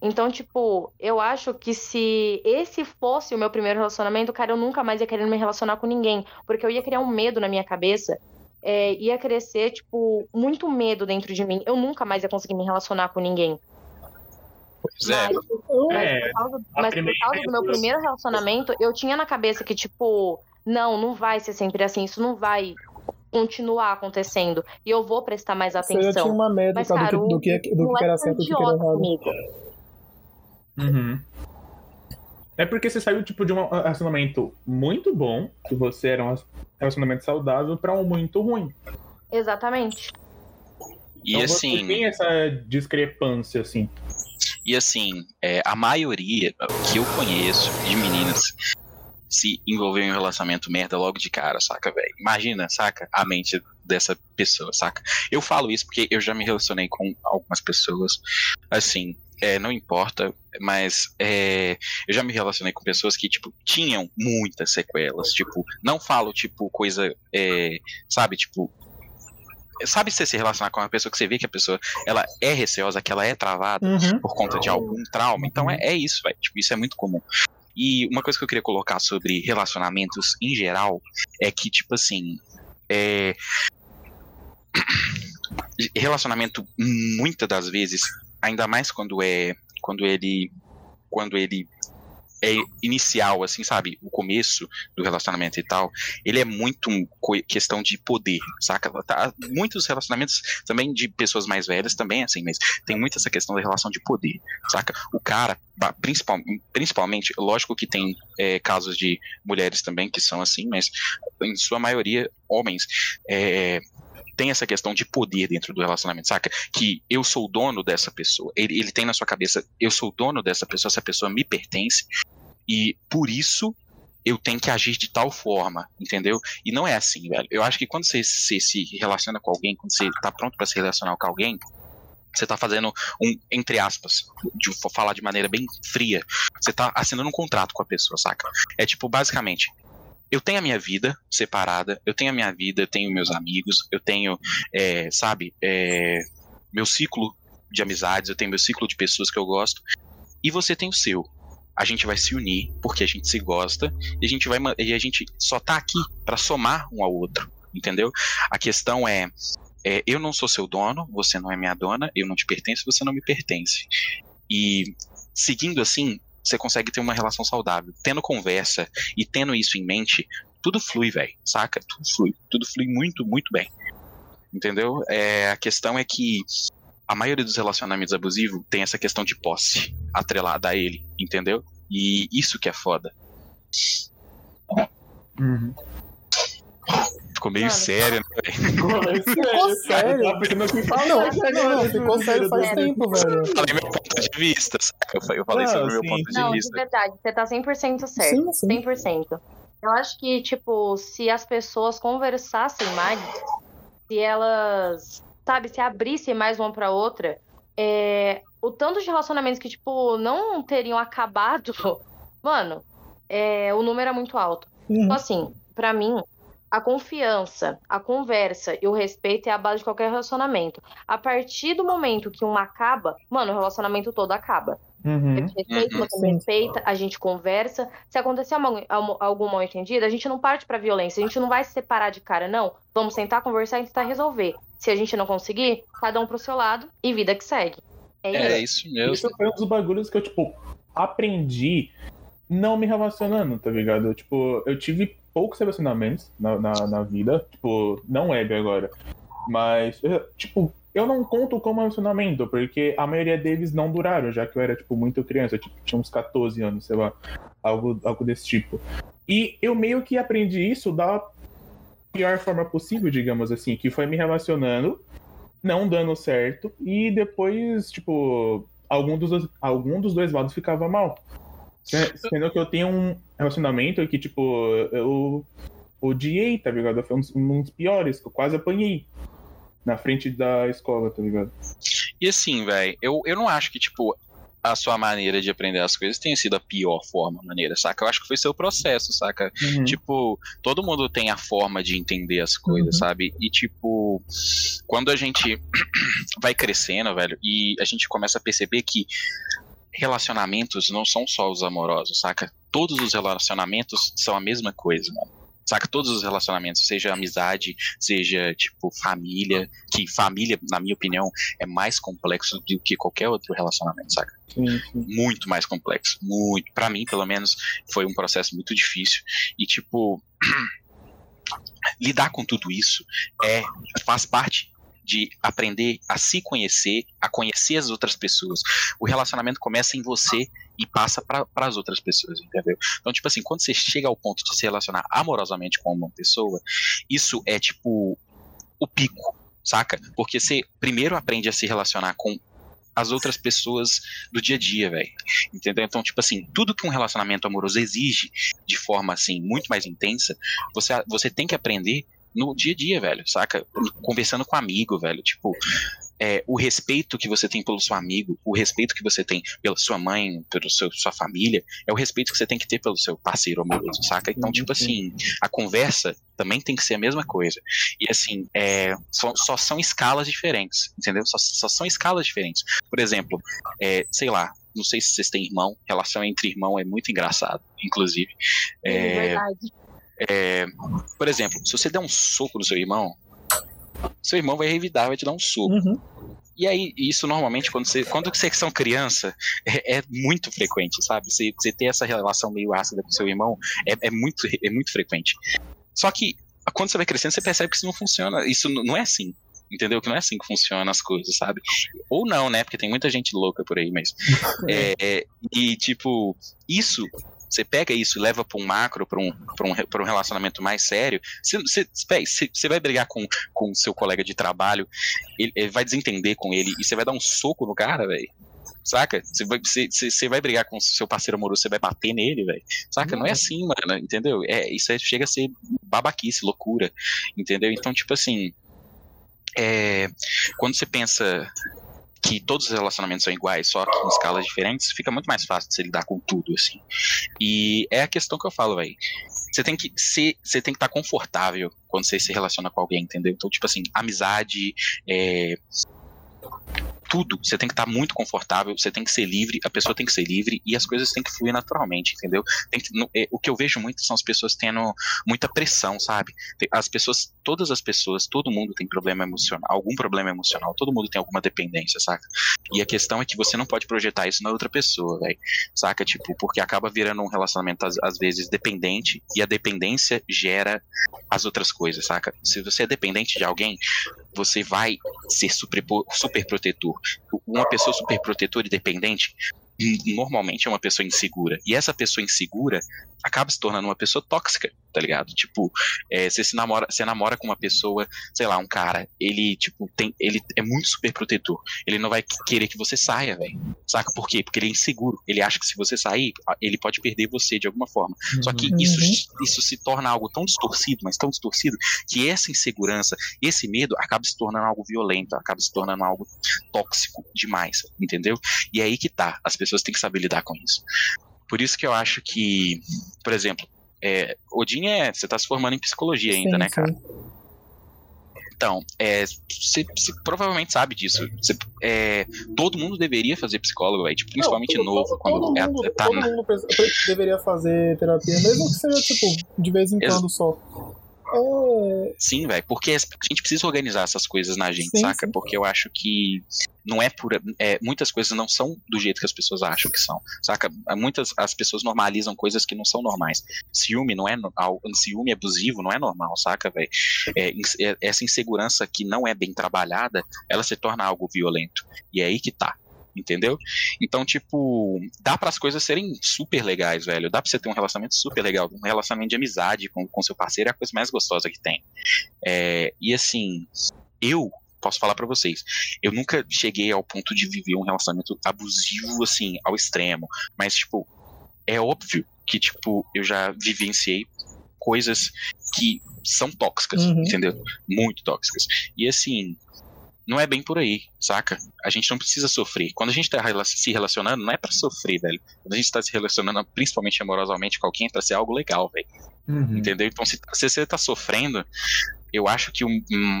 Então, tipo, eu acho que se esse fosse o meu primeiro relacionamento, cara, eu nunca mais ia querer me relacionar com ninguém. Porque eu ia criar um medo na minha cabeça. é, ia crescer, tipo, muito medo dentro de mim. Eu nunca mais ia conseguir me relacionar com ninguém. Pois é. Mas, Eu, mas É, por causa, mas por causa do meu primeiro relacionamento, eu tinha na cabeça que, tipo, não, não vai ser sempre assim, isso não vai continuar acontecendo. E eu vou prestar mais você já tinha atenção. uma métrica Mas, do, cara, que, o do, que, do que era certo e do que era errado. comigo. Uhum. É porque você saiu tipo de um relacionamento muito bom, que você era um relacionamento saudável, pra um muito ruim. Exatamente. E Então você assim, tem essa discrepância, assim. e assim, é, a maioria que eu conheço de meninas se envolveu em um relacionamento merda logo de cara, saca, velho? Imagina, saca? A mente dessa pessoa, saca? Eu falo isso porque eu já me relacionei com algumas pessoas, assim, é, não importa, mas é, eu já me relacionei com pessoas que, tipo, tinham muitas sequelas, tipo, não falo, tipo, coisa, é, sabe, tipo, sabe você se relacionar com uma pessoa que você vê que a pessoa, ela é receosa, que ela é travada, Uhum. por conta de algum trauma. Então é, é isso, velho. Tipo, isso é muito comum. E uma coisa que eu queria colocar sobre relacionamentos em geral é que, tipo assim, é... relacionamento muitas das vezes, ainda mais quando é quando ele quando ele é inicial, assim, sabe? O começo do relacionamento e tal, ele é muito questão de poder, saca? Tá? Muitos relacionamentos também de pessoas mais velhas também, assim, mas tem muito essa questão da relação de poder, saca? O cara, principal, principalmente, lógico que tem é, casos de mulheres também que são assim, mas em sua maioria, homens, é, tem essa questão de poder dentro do relacionamento, saca? Que eu sou o dono dessa pessoa. Ele, ele tem na sua cabeça, eu sou o dono dessa pessoa, essa pessoa me pertence, e por isso eu tenho que agir de tal forma, entendeu? E não é assim, velho. Eu acho que quando você, você se relaciona com alguém, quando você tá pronto pra se relacionar com alguém, você tá fazendo um, entre aspas, de falar de maneira bem fria, você tá assinando um contrato com a pessoa, saca? É tipo, basicamente, eu tenho a minha vida separada, eu tenho a minha vida, eu tenho meus amigos, eu tenho, é, sabe, é, meu ciclo de amizades, eu tenho meu ciclo de pessoas que eu gosto, e você tem o seu. A gente vai se unir porque a gente se gosta e a gente vai e a gente só tá aqui pra somar um ao outro, entendeu? A questão é, é, eu não sou seu dono, você não é minha dona, eu não te pertenço, você não me pertence. E seguindo assim, você consegue ter uma relação saudável. Tendo conversa e tendo isso em mente, tudo flui, velho, saca? Tudo flui. Tudo flui muito, muito bem. Entendeu? É, a questão é que a maioria dos relacionamentos abusivos tem essa questão de posse atrelada a ele, entendeu? E isso que é foda. Uhum. Ficou meio Mano. sério, né, velho? Ficou sério? Fala, Não, não, não, ficou sério faz tempo, velho. Eu falei meu ponto de vista, saca? Eu falei, eu falei Não, sobre o meu ponto de Não, de vista. verdade, você tá 100% certo. Sim, sim. 100%. Eu acho que, tipo, se as pessoas conversassem mais, se elas, sabe, se abrissem mais uma pra outra, é, o tanto de relacionamentos que, tipo, não teriam acabado, mano, é, o número é muito alto. Uhum. Então, assim, pra mim, a confiança, a conversa e o respeito é a base de qualquer relacionamento. A partir do momento que um acaba, mano, o relacionamento todo acaba. Uhum. A gente respeita, Uhum. você respeita, a gente conversa. Se acontecer uma- algum- algum mal entendido, a gente não parte pra violência, a gente não vai se separar de cara, não. Vamos sentar, conversar e tentar resolver. Se a gente não conseguir, cada um pro seu lado e vida que segue. É, É isso. isso mesmo. Isso foi um dos bagulhos que eu, tipo, aprendi não me relacionando, tá ligado? Tipo, eu tive poucos relacionamentos na, na, na vida, tipo, não web agora. Mas, tipo, eu não conto como relacionamento, porque a maioria deles não duraram, já que eu era, tipo, muito criança, tipo, tinha uns 14 anos, sei lá, algo, algo desse tipo. E eu meio que aprendi isso da pior forma possível, digamos assim, que foi me relacionando, não dando certo, e depois, tipo, algum dos, algum dos dois lados ficava mal. Se- Sendo que eu tenho um relacionamento que, tipo, eu odiei, tá ligado? Foi um dos, um dos piores, que eu quase apanhei na frente da escola, tá ligado? E assim, velho, eu, eu não acho que, tipo, a sua maneira de aprender as coisas tenha sido a pior forma, maneira, saca? Eu acho que foi seu processo, saca? Uhum. Tipo, todo mundo tem a forma de entender as coisas, Uhum. sabe? E, tipo, quando a gente vai crescendo, velho, e a gente começa a perceber que relacionamentos não são só os amorosos, saca? Todos os relacionamentos são a mesma coisa, mano. Saca? Todos os relacionamentos, seja amizade, seja, tipo, família, que família, na minha opinião, é mais complexo do que qualquer outro relacionamento, saca? Sim, sim. muito mais complexo, muito. Para mim, pelo menos, foi um processo muito difícil e tipo lidar com tudo isso é faz parte de aprender a se conhecer, a conhecer as outras pessoas. O relacionamento começa em você e passa para as outras pessoas, entendeu? Então, tipo assim, quando você chega ao ponto de se relacionar amorosamente com uma pessoa, isso é tipo o pico, saca? Porque você primeiro aprende a se relacionar com as outras pessoas do dia a dia, velho. Entendeu? Então, tipo assim, tudo que um relacionamento amoroso exige de forma assim muito mais intensa, você, você tem que aprender no dia a dia, velho, saca? Conversando com amigo, velho, tipo, é, o respeito que você tem pelo seu amigo, o respeito que você tem pela sua mãe, pela seu, sua família, é o respeito que você tem que ter pelo seu parceiro amoroso, saca? Então, Uhum, tipo sim. assim, a conversa também tem que ser a mesma coisa. E assim, é, só, só são escalas diferentes, entendeu? Só, só são escalas diferentes. Por exemplo, é, sei lá, não sei se vocês têm irmão, relação entre irmão é muito engraçado, inclusive. É É, verdade. É, por exemplo, se você der um soco no seu irmão, seu irmão vai revidar, vai te dar um soco. Uhum. E aí, isso normalmente, quando você, quando vocês são criança, é, é muito frequente, sabe? Você, você ter essa relação meio ácida com seu irmão é, é, muito, é muito frequente. Só que, quando você vai crescendo, você percebe que isso não funciona. Isso não é assim. Entendeu? Que não é assim que funcionam as coisas, sabe? Ou não, né? Porque tem muita gente louca por aí mesmo. É, é, e, tipo, isso você pega isso e leva para um macro, para um, pra um, pra um relacionamento mais sério, você, você, você- vai brigar com com seu colega de trabalho, ele, ele vai desentender com ele e você vai dar um soco no cara, velho. Saca? Você vai, você, você- você vai brigar com seu parceiro amoroso, você vai bater nele, velho. Saca? Não é assim, mano, entendeu? É, isso aí chega a ser babaquice, loucura, entendeu? Então, tipo assim, é, quando você pensa que todos os relacionamentos são iguais, só que em escalas diferentes, fica muito mais fácil de lidar com tudo, assim. E é a questão que eu falo, velho. Você tem que ser, você tem que estar confortável quando você se relaciona com alguém, entendeu? Então, tipo assim, amizade, é, tudo, você tem que estar muito confortável, você tem que ser livre, a pessoa tem que ser livre e as coisas têm que fluir naturalmente, entendeu? Que- no- é, o que eu vejo muito são as pessoas tendo muita pressão, sabe? As pessoas, todas as pessoas, todo mundo tem problema emocional, algum problema emocional, todo mundo tem alguma dependência, saca? E a questão é que você não pode projetar isso na outra pessoa, velho. Saca? Tipo, porque acaba virando um relacionamento, às, às vezes, dependente, e a dependência gera as outras coisas, saca? Se você é dependente de alguém, você vai ser super, super protetor. Uma pessoa super protetora e dependente normalmente é uma pessoa insegura. E essa pessoa insegura acaba se tornando uma pessoa tóxica. Tá ligado? Tipo, é, você se namora, você namora com uma pessoa, sei lá, um cara, ele, tipo, tem, ele é muito super protetor. Ele não vai querer que você saia, velho. Saca por quê? Porque ele é inseguro. Ele acha que se você sair, ele pode perder você de alguma forma. Uhum. Só que isso, uhum. isso se torna algo tão distorcido, mas tão distorcido, que essa insegurança, esse medo acaba se tornando algo violento, acaba se tornando algo tóxico demais, entendeu? E é aí que tá. As pessoas têm que saber lidar com isso. Por isso que eu acho que, por exemplo, é, Odin é. Você tá se formando em psicologia ainda, sim, né, cara? Sim. Então, é, você, provavelmente sabe disso. Você, é, todo mundo deveria fazer psicólogo, véio, tipo, principalmente Não, novo. Todo, quando todo, mundo, tá todo na... mundo deveria fazer terapia, mesmo que seja, tipo, de vez em quando só. É... Sim, velho, porque a gente precisa organizar essas coisas na gente, sim, saca? Sim. Porque eu acho que não é pura. É, muitas coisas não são do jeito que as pessoas acham que são, saca? Muitas as pessoas normalizam coisas que não são normais. Ciúme não é ciúme abusivo não é normal, saca, velho? É, é, essa insegurança que não é bem trabalhada, ela se torna algo violento. E é aí que tá entendeu? Então, tipo, dá para as coisas serem super legais, velho. Dá pra você ter um relacionamento super legal. Um relacionamento de amizade com, com seu parceiro é a coisa mais gostosa que tem. É, e assim, eu posso falar para vocês, eu nunca cheguei ao ponto de viver um relacionamento abusivo, assim, ao extremo. Mas, tipo, é óbvio que, tipo, eu já vivenciei coisas que são tóxicas, uhum. entendeu? Muito tóxicas. E assim, não é bem por aí, saca? A gente não precisa sofrer. Quando a gente tá se relacionando, não é para sofrer, velho. Quando a gente tá se relacionando, principalmente amorosamente com alguém, é pra ser algo legal, velho. Uhum. Entendeu? Então, se, se você tá sofrendo, eu acho que o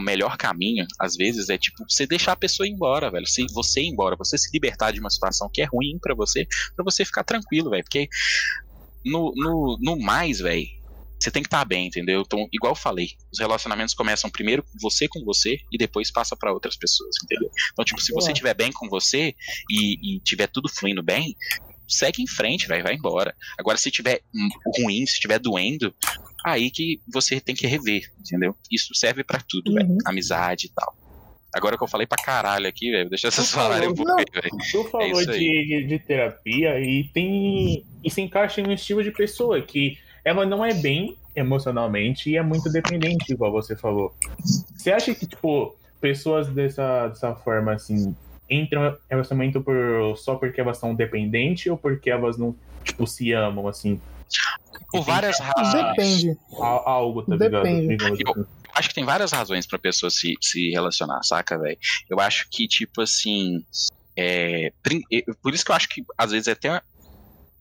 melhor caminho, às vezes, é tipo, você deixar a pessoa ir embora, velho. Se você ir embora, você se libertar de uma situação que é ruim para você, para você ficar tranquilo, velho. Porque no, no, no mais, velho, você tem que estar tá bem, entendeu? Então, igual eu falei, os relacionamentos começam primeiro você com você e depois passa para outras pessoas, entendeu? Então, tipo, se você estiver bem com você e, e tiver tudo fluindo bem, segue em frente, vai, vai embora. Agora, se tiver ruim, se tiver doendo, aí que você tem que rever, entendeu? Isso serve para tudo, uhum. Amizade e tal. Agora que eu falei pra caralho aqui, velho, deixa vocês falarem um pouco aí, velho. Tu falou é de, de, de, terapia e tem. E se encaixa em um estilo de pessoa que ela não é bem emocionalmente e é muito dependente, igual você falou. Você acha que, tipo, pessoas dessa, dessa forma, assim, entram em relacionamento por, só porque elas são dependentes ou porque elas não, tipo, se amam, assim? Por várias razões. Depende. Algo, tá Depende. ligado? Eu, acho que tem várias razões pra pessoa se, se relacionar, saca, velho? Eu acho que, tipo assim. É, por isso que eu acho que às vezes é até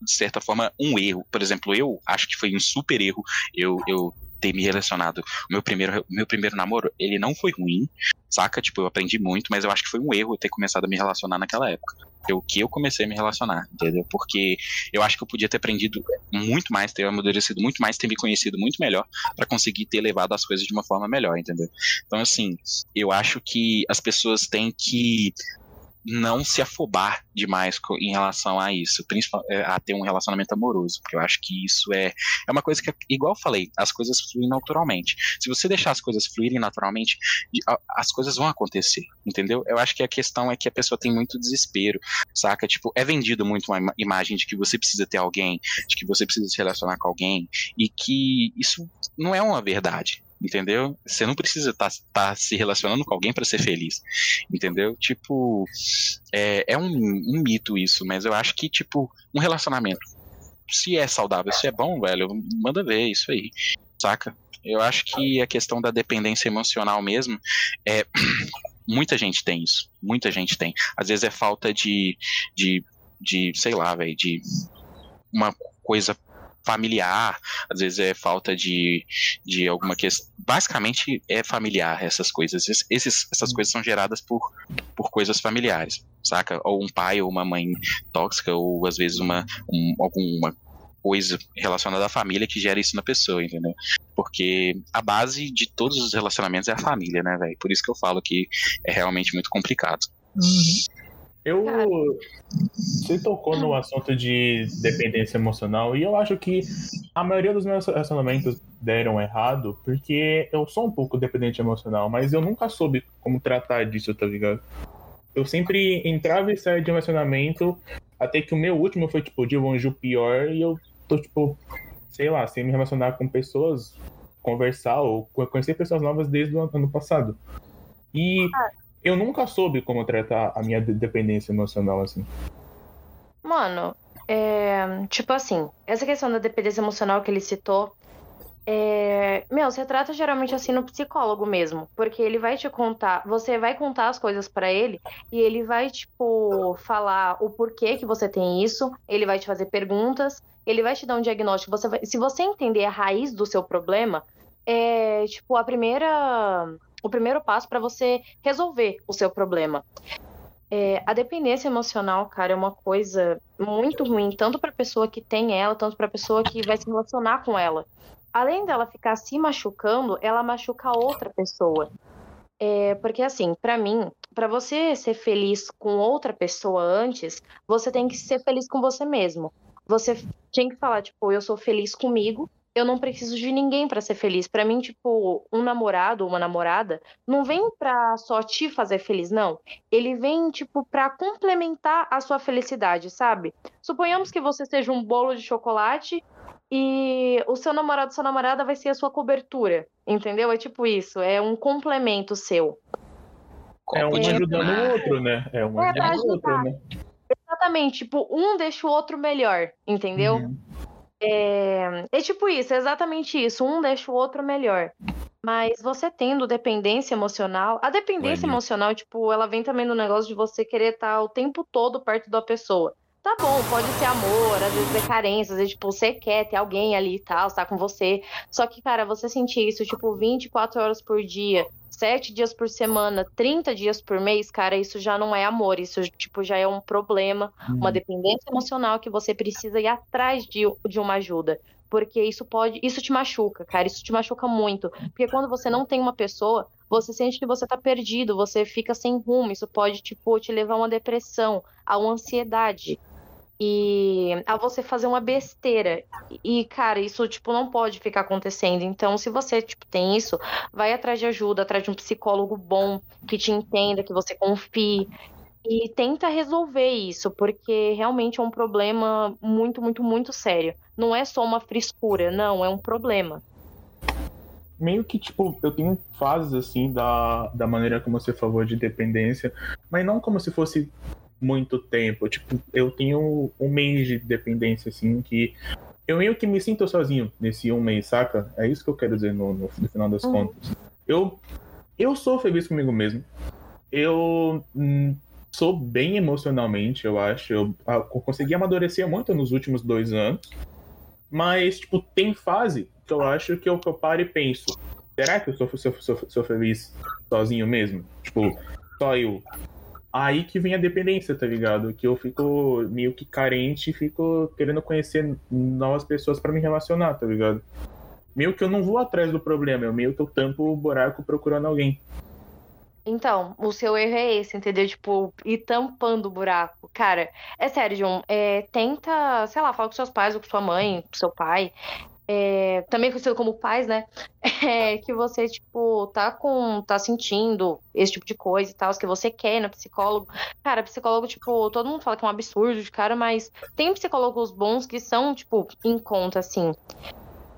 de certa forma, um erro. Por exemplo, eu acho que foi um super erro eu, eu ter me relacionado. O meu primeiro, meu primeiro namoro, ele não foi ruim, saca? Tipo, eu aprendi muito, mas eu acho que foi um erro eu ter começado a me relacionar naquela época. o que eu comecei a me relacionar, entendeu? Porque eu acho que eu podia ter aprendido muito mais, ter amadurecido muito mais, ter me conhecido muito melhor para conseguir ter levado as coisas de uma forma melhor, entendeu? Então, assim, eu acho que as pessoas têm que não se afobar demais em relação a isso, é, a ter um relacionamento amoroso, porque eu acho que isso é, é uma coisa que, igual eu falei, as coisas fluem naturalmente. Se você deixar as coisas fluírem naturalmente, as coisas vão acontecer, entendeu? Eu acho que a questão é que a pessoa tem muito desespero, saca? Tipo, é vendido muito uma imagem de que você precisa ter alguém, de que você precisa se relacionar com alguém, e que isso não é uma verdade, entendeu? Você não precisa estar tá, tá se relacionando com alguém para ser feliz, entendeu? Tipo, é, é um, um, mito isso, mas eu acho que, tipo, um relacionamento, se é saudável, se é bom, velho, manda ver isso aí, saca? Eu acho que a questão da dependência emocional mesmo é. Muita gente tem isso. Muita gente tem. Às vezes é falta de, de, de sei lá, velho, de uma coisa familiar, às vezes é falta de, de alguma questão. Basicamente é familiar essas coisas. Esses, essas coisas são geradas por, por coisas familiares, saca? Ou um pai ou uma mãe tóxica, ou às vezes uma, um, alguma coisa relacionada à família que gera isso na pessoa, entendeu? Porque a base de todos os relacionamentos é a família, né, velho? Por isso que eu falo que é realmente muito complicado. Uhum. Eu. Você tocou no assunto de dependência emocional e eu acho que a maioria dos meus relacionamentos deram errado porque eu sou um pouco dependente emocional, mas eu nunca soube como tratar disso, tá ligado? Eu sempre entrava e saía de um relacionamento até que o meu último foi, tipo, de longe o pior e eu tô, tipo, sei lá, sem me relacionar com pessoas, conversar ou conhecer pessoas novas desde o ano passado. E. eu nunca soube como tratar a minha dependência emocional assim. Mano, é, tipo assim, essa questão da dependência emocional que ele citou, é, meu, você trata geralmente assim no psicólogo mesmo, porque ele vai te contar, você vai contar as coisas para ele e ele vai tipo falar o porquê que você tem isso, ele vai te fazer perguntas, ele vai te dar um diagnóstico. Você vai, se você entender a raiz do seu problema, é tipo a primeira o primeiro passo para você resolver o seu problema. É, a dependência emocional, cara, é uma coisa muito ruim, tanto para a pessoa que tem ela, tanto para a pessoa que vai se relacionar com ela além dela ficar se machucando, ela machuca outra pessoa. É, porque assim, para mim, para você ser feliz com outra pessoa antes, você tem que ser feliz com você mesmo. Você tem que falar, tipo, eu sou feliz comigo, eu não preciso de ninguém para ser feliz. Para mim, tipo, um namorado ou uma namorada não vem pra só te fazer feliz, não. Ele vem, tipo, pra complementar a sua felicidade, sabe? Suponhamos que você seja um bolo de chocolate e o seu namorado, sua namorada vai ser a sua cobertura, entendeu? É tipo isso, é um complemento seu. É um ajudando o outro, né? É um é ajudando o outro, né? Exatamente, tipo, um deixa o outro melhor, entendeu? Uhum. É... é tipo isso, é exatamente isso, um deixa o outro melhor. Mas você tendo dependência emocional, a dependência emocional, tipo, ela vem também no negócio de você querer estar o tempo todo perto da pessoa. Tá bom, pode ser amor, às vezes é carência, às vezes, tipo, você quer ter alguém ali e tal, estar com você. Só que, cara, você sentir isso, tipo, 24 horas por dia, 7 dias por semana, 30 dias por mês, cara, isso já não é amor, isso, tipo, já é um problema, uma uhum. dependência emocional que você precisa ir atrás de, de uma ajuda. Porque isso pode. Isso te machuca, cara. Isso te machuca muito. Porque quando você não tem uma pessoa, você sente que você tá perdido, você fica sem rumo. Isso pode, tipo, te levar a uma depressão, a uma ansiedade e a você fazer uma besteira. E, cara, isso, tipo, não pode ficar acontecendo. Então, se você, tipo, tem isso, vai atrás de ajuda, atrás de um psicólogo bom, que te entenda, que você confie. E tenta resolver isso, porque realmente é um problema muito, muito, muito sério. Não é só uma frescura, não, é um problema. Meio que, tipo, eu tenho fases, assim, da, da maneira como você falou de dependência, mas não como se fosse muito tempo. Tipo, eu tenho um mês de dependência, assim, que eu meio que me sinto sozinho nesse um mês, saca? É isso que eu quero dizer no, no, no final das uhum. contas. Eu, eu sou feliz comigo mesmo. Eu hum, sou bem emocionalmente, eu acho. Eu, eu consegui amadurecer muito nos últimos dois anos. Mas, tipo, tem fase que eu acho que eu, que eu paro e penso. Será que eu sou, sou, sou, sou feliz sozinho mesmo? Tipo, só eu aí que vem a dependência, tá ligado? Que eu fico meio que carente e fico querendo conhecer novas pessoas para me relacionar, tá ligado? Meio que eu não vou atrás do problema, eu meio que eu tampo o buraco procurando alguém. Então, o seu erro é esse, entendeu? Tipo, ir tampando o buraco. Cara, é sério, João. É, tenta, sei lá, fala com seus pais ou com sua mãe, com seu pai é, também conhecido como pais, né? É, que você, tipo, tá com. tá sentindo esse tipo de coisa e tal, que você quer no psicólogo. Cara, psicólogo, tipo, todo mundo fala que é um absurdo de cara, mas tem psicólogos bons que são, tipo, em conta, assim.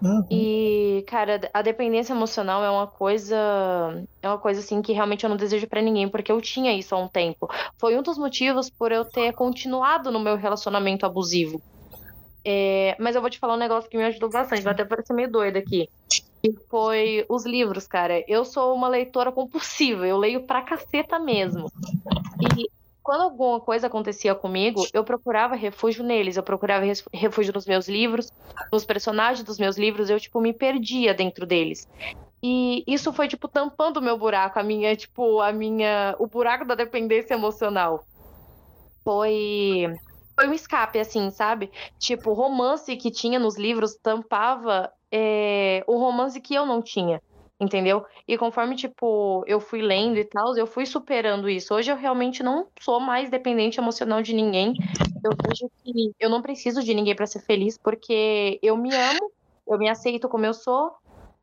Uhum. E, cara, a dependência emocional é uma coisa. É uma coisa, assim, que realmente eu não desejo para ninguém, porque eu tinha isso há um tempo. Foi um dos motivos por eu ter continuado no meu relacionamento abusivo. É, mas eu vou te falar um negócio que me ajudou bastante, vai até parecer meio doido aqui. Que foi os livros, cara. Eu sou uma leitora compulsiva, eu leio pra caceta mesmo. E quando alguma coisa acontecia comigo, eu procurava refúgio neles, eu procurava refúgio nos meus livros, nos personagens dos meus livros, eu, tipo, me perdia dentro deles. E isso foi, tipo, tampando o meu buraco, a minha, tipo, a minha. o buraco da dependência emocional. Foi foi um escape, assim, sabe? Tipo, o romance que tinha nos livros tampava é, o romance que eu não tinha, entendeu? E conforme, tipo, eu fui lendo e tal, eu fui superando isso. Hoje eu realmente não sou mais dependente emocional de ninguém. Eu vejo que eu não preciso de ninguém para ser feliz, porque eu me amo, eu me aceito como eu sou,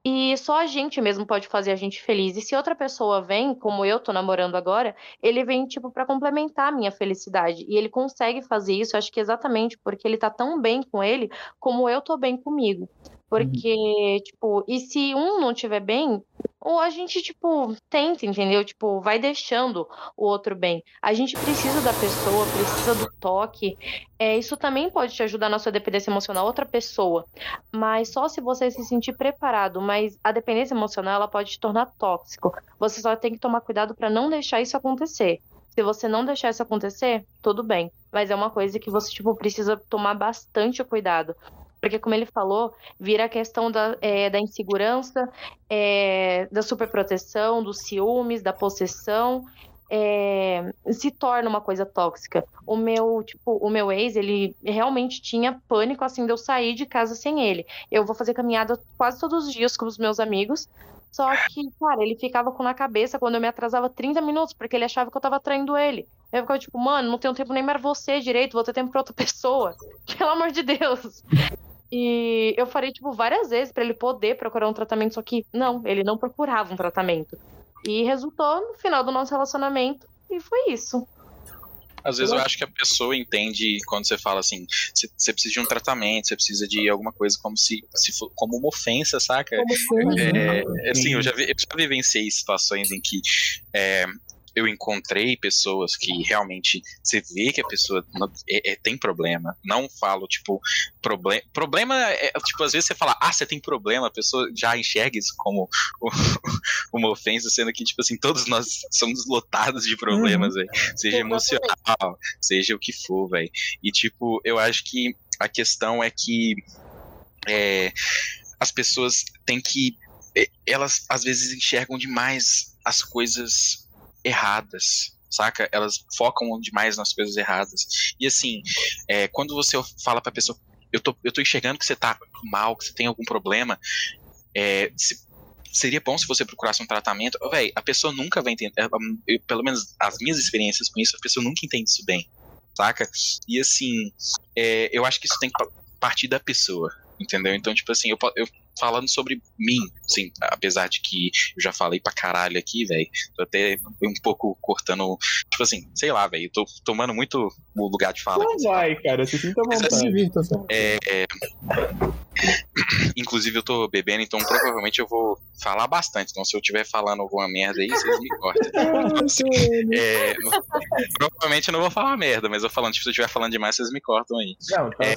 E só a gente mesmo pode fazer a gente feliz. E se outra pessoa vem, como eu tô namorando agora, ele vem, tipo, para complementar a minha felicidade. E ele consegue fazer isso, acho que exatamente porque ele tá tão bem com ele, como eu tô bem comigo. Porque, uhum. tipo, e se um não tiver bem, ou a gente, tipo, tenta, entendeu? Tipo, vai deixando o outro bem. A gente precisa da pessoa, precisa do toque. É, isso também pode te ajudar na sua dependência emocional, outra pessoa. Mas só se você se sentir preparado. Mas a dependência emocional, ela pode te tornar tóxico. Você só tem que tomar cuidado para não deixar isso acontecer. Se você não deixar isso acontecer, tudo bem. Mas é uma coisa que você, tipo, precisa tomar bastante cuidado. Porque, como ele falou, vira a questão da, é, da insegurança, é, da superproteção, dos ciúmes, da possessão. É, se torna uma coisa tóxica. O meu, tipo, o meu ex, ele realmente tinha pânico assim de eu sair de casa sem ele. Eu vou fazer caminhada quase todos os dias com os meus amigos. Só que, cara, ele ficava com na cabeça quando eu me atrasava 30 minutos, porque ele achava que eu tava traindo ele. Eu ficava tipo, mano, não tenho tempo nem para você direito, vou ter tempo pra outra pessoa. Pelo amor de Deus. E eu farei, tipo, várias vezes para ele poder procurar um tratamento, só que não, ele não procurava um tratamento. E resultou no final do nosso relacionamento, e foi isso. Às vezes eu acho que a pessoa entende quando você fala assim, você precisa de um tratamento, você precisa de alguma coisa como se, se for, como uma ofensa, saca? Como é, é, assim, eu já, vi, eu já vivenciei situações em que é, eu encontrei pessoas que realmente você vê que a pessoa não, é, é, tem problema. Não falo, tipo, problema. Problema é, tipo, às vezes você fala, ah, você tem problema, a pessoa já enxerga isso como uma ofensa, sendo que, tipo assim, todos nós somos lotados de problemas, uhum. Seja emocional, seja o que for, velho. E, tipo, eu acho que a questão é que é, as pessoas têm que. É, elas às vezes enxergam demais as coisas erradas, saca? Elas focam demais nas coisas erradas. E assim, é, quando você fala pra pessoa, eu tô, eu tô enxergando que você tá mal, que você tem algum problema, é, se, seria bom se você procurasse um tratamento. Véi, a pessoa nunca vai entender, eu, pelo menos as minhas experiências com isso, a pessoa nunca entende isso bem, saca? E assim, é, eu acho que isso tem que partir da pessoa, entendeu? Então, tipo assim, eu, eu falando sobre mim, sim, apesar de que eu já falei pra caralho aqui, velho, tô até um pouco cortando, tipo assim, sei lá, velho, tô tomando muito o lugar de fala. Não vai, fala. cara, você sinta vontade. Assim, é, é, inclusive eu tô bebendo, então provavelmente eu vou falar bastante, então se eu estiver falando alguma merda aí, vocês me cortam. Assim, é, provavelmente eu não vou falar merda, mas eu falando, tipo, se eu estiver falando demais, vocês me cortam aí. Não, tá é,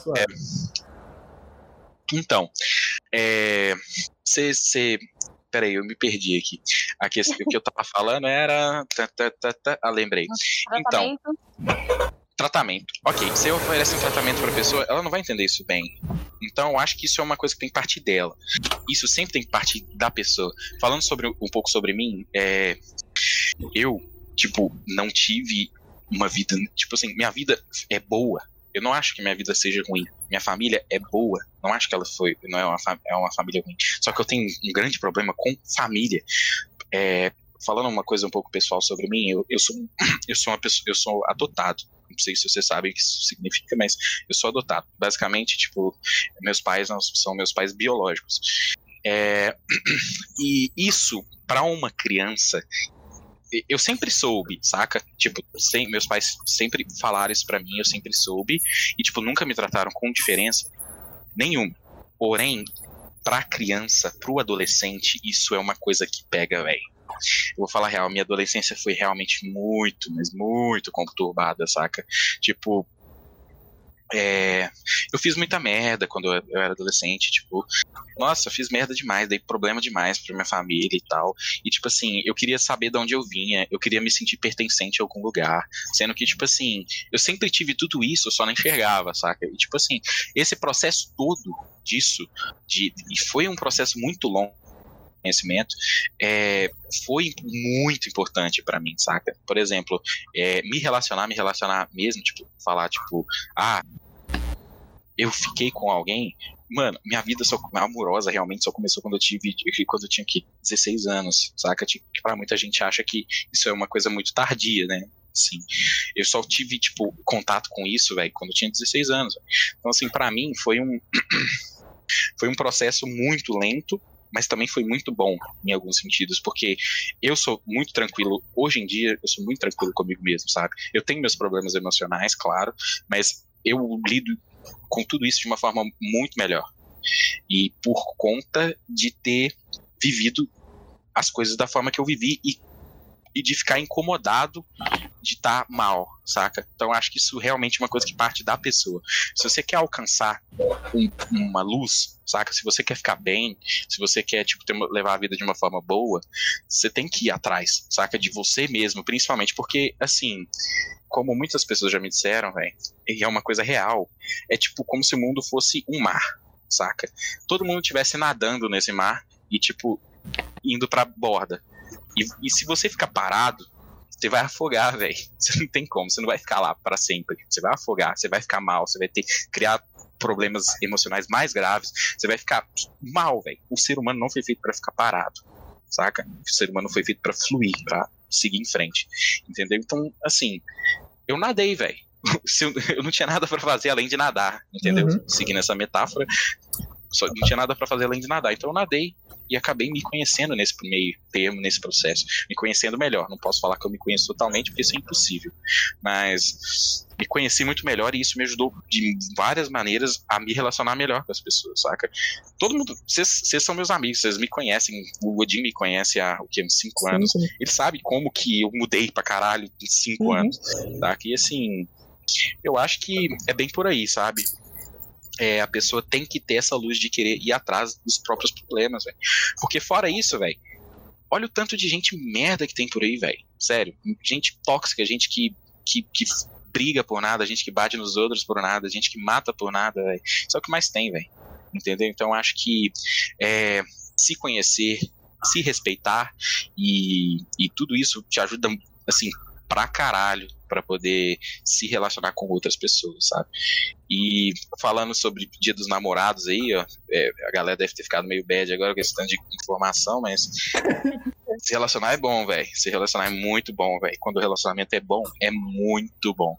então, é, você. Peraí, eu me perdi aqui. aqui o que eu tava falando era. Ah, lembrei. Então. Tratamento. Ok, você oferece um tratamento para a pessoa, ela não vai entender isso bem. Então, eu acho que isso é uma coisa que tem que partir dela. Isso sempre tem que partir da pessoa. Falando sobre um pouco sobre mim, é, eu, tipo, não tive uma vida. Tipo assim, minha vida é boa. Eu não acho que minha vida seja ruim. Minha família é boa. Não acho que ela foi, não é uma, é uma família ruim. Só que eu tenho um grande problema com família. É, falando uma coisa um pouco pessoal sobre mim, eu, eu sou eu sou uma pessoa, eu sou adotado. Não sei se você sabe o que isso significa, mas eu sou adotado. Basicamente, tipo, meus pais não são meus pais biológicos. É, e isso para uma criança eu sempre soube, saca? Tipo, sem, meus pais sempre falaram isso pra mim, eu sempre soube. E, tipo, nunca me trataram com diferença nenhuma. Porém, pra criança, pro adolescente, isso é uma coisa que pega, velho. Eu vou falar real, minha adolescência foi realmente muito, mas muito conturbada, saca? Tipo, é, eu fiz muita merda quando eu era adolescente, tipo, nossa, fiz merda demais, dei problema demais pra minha família e tal. E, tipo assim, eu queria saber de onde eu vinha, eu queria me sentir pertencente a algum lugar. Sendo que, tipo assim, eu sempre tive tudo isso, eu só não enxergava, saca? E, tipo assim, esse processo todo disso, de, e foi um processo muito longo conhecimento, é, foi muito importante para mim, saca? Por exemplo, é, me relacionar, me relacionar mesmo, tipo, falar, tipo, ah, eu fiquei com alguém, mano, minha vida só amorosa realmente só começou quando eu tive quando eu tinha que 16 anos, saca? Tipo, para muita gente acha que isso é uma coisa muito tardia, né? Assim, eu só tive tipo contato com isso, velho, quando eu tinha 16 anos. Então assim, para mim foi um foi um processo muito lento mas também foi muito bom em alguns sentidos, porque eu sou muito tranquilo, hoje em dia, eu sou muito tranquilo comigo mesmo, sabe? Eu tenho meus problemas emocionais, claro, mas eu lido com tudo isso de uma forma muito melhor. E por conta de ter vivido as coisas da forma que eu vivi e, e de ficar incomodado de estar tá mal, saca? Então acho que isso realmente é uma coisa que parte da pessoa. Se você quer alcançar um, uma luz, saca? Se você quer ficar bem, se você quer tipo ter, levar a vida de uma forma boa, você tem que ir atrás, saca? De você mesmo, principalmente porque assim, como muitas pessoas já me disseram, velho, e é uma coisa real, é tipo como se o mundo fosse um mar, saca? Todo mundo estivesse nadando nesse mar e tipo indo pra borda. E, e se você ficar parado, você vai afogar, velho. Você não tem como, você não vai ficar lá para sempre. Você vai afogar, você vai ficar mal, você vai ter criar problemas emocionais mais graves, você vai ficar mal, velho. O ser humano não foi feito para ficar parado, saca? O ser humano foi feito para fluir, para seguir em frente, entendeu? Então, assim, eu nadei, velho. Eu não tinha nada para fazer além de nadar, entendeu? Uhum. Seguindo essa metáfora, só não tinha nada para fazer além de nadar. Então eu nadei e acabei me conhecendo nesse meio termo, nesse processo, me conhecendo melhor. Não posso falar que eu me conheço totalmente, porque isso é impossível, mas me conheci muito melhor e isso me ajudou de várias maneiras a me relacionar melhor com as pessoas, saca? Todo mundo, vocês são meus amigos, vocês me conhecem, o Odin me conhece há o que, uns 5 anos, sim. ele sabe como que eu mudei pra caralho em 5 uhum. anos, tá? E assim, eu acho que é bem por aí, sabe? É, a pessoa tem que ter essa luz de querer ir atrás dos próprios problemas, velho. Porque fora isso, velho, olha o tanto de gente merda que tem por aí, velho. Sério, gente tóxica, gente que, que, que briga por nada, gente que bate nos outros por nada, gente que mata por nada, velho. Isso é o que mais tem, velho. Entendeu? Então acho que é, se conhecer, se respeitar e, e tudo isso te ajuda, assim, pra caralho para poder se relacionar com outras pessoas, sabe? E falando sobre Dia dos Namorados aí, ó, é, a galera deve ter ficado meio bad agora questão de informação, mas se relacionar é bom, velho. Se relacionar é muito bom, velho. Quando o relacionamento é bom, é muito bom.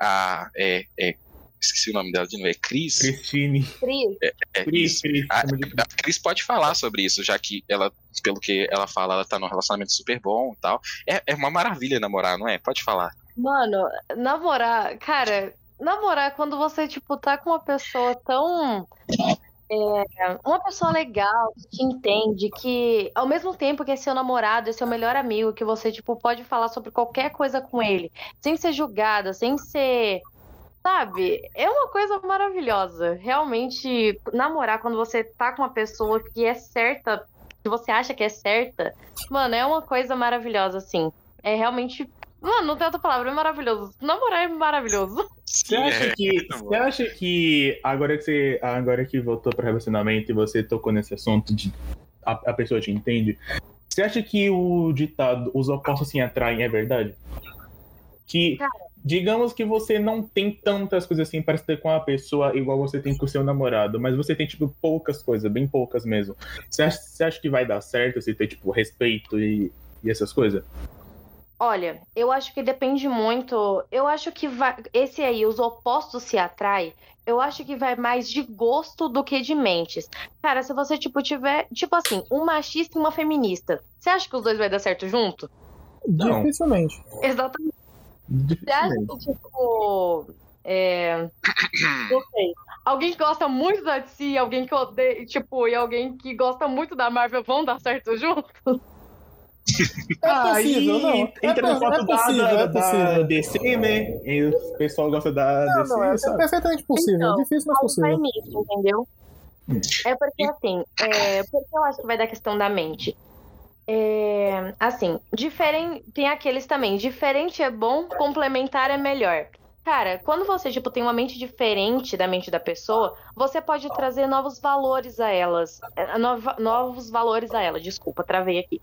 Ah, é, é esqueci o nome dela de novo, é Cris? Cristine. Cris. É, é, Cris, Cris. A, a, Cris pode falar sobre isso, já que ela, pelo que ela fala, ela tá num relacionamento super bom e tal. É, é uma maravilha namorar, não é? Pode falar. Mano, namorar, cara, namorar é quando você, tipo, tá com uma pessoa tão. É, uma pessoa legal, que te entende, que ao mesmo tempo que é seu namorado, é seu melhor amigo, que você, tipo, pode falar sobre qualquer coisa com ele, sem ser julgada, sem ser Sabe? É uma coisa maravilhosa. Realmente, namorar quando você tá com uma pessoa que é certa, que você acha que é certa, mano, é uma coisa maravilhosa, assim. É realmente. Mano, não tem outra palavra, é maravilhoso. Namorar é maravilhoso. Você acha é, que. Você acha que agora que você. Agora que voltou para relacionamento e você tocou nesse assunto de a, a pessoa te entende, você acha que o ditado os opostos se atraem é verdade? Que. Cara digamos que você não tem tantas coisas assim para ter com a pessoa igual você tem com o seu namorado, mas você tem, tipo, poucas coisas, bem poucas mesmo. Você acha, você acha que vai dar certo você ter, tipo, respeito e, e essas coisas? Olha, eu acho que depende muito. Eu acho que vai, esse aí, os opostos se atraem. Eu acho que vai mais de gosto do que de mentes. Cara, se você, tipo, tiver, tipo assim, um machista e uma feminista, você acha que os dois vai dar certo junto? Não. Dificilmente. Exatamente. Você acha que, tipo. É... Não sei. Alguém que gosta muito da DC, alguém que odeia, tipo, e alguém que gosta muito da Marvel vão dar certo junto? É possível, não. Entra é, no foto é possível, da, é possível. da DC, né? E o pessoal gosta da não, DC, não, é, é perfeitamente possível. Então, Difícil, mas possível. Nisso, entendeu? Hum. É porque, assim, é, porque eu acho que vai dar questão da mente. É, assim, diferente, tem aqueles também, diferente é bom, complementar é melhor. Cara, quando você, tipo, tem uma mente diferente da mente da pessoa, você pode trazer novos valores a elas. É, novos valores a ela, desculpa, travei aqui.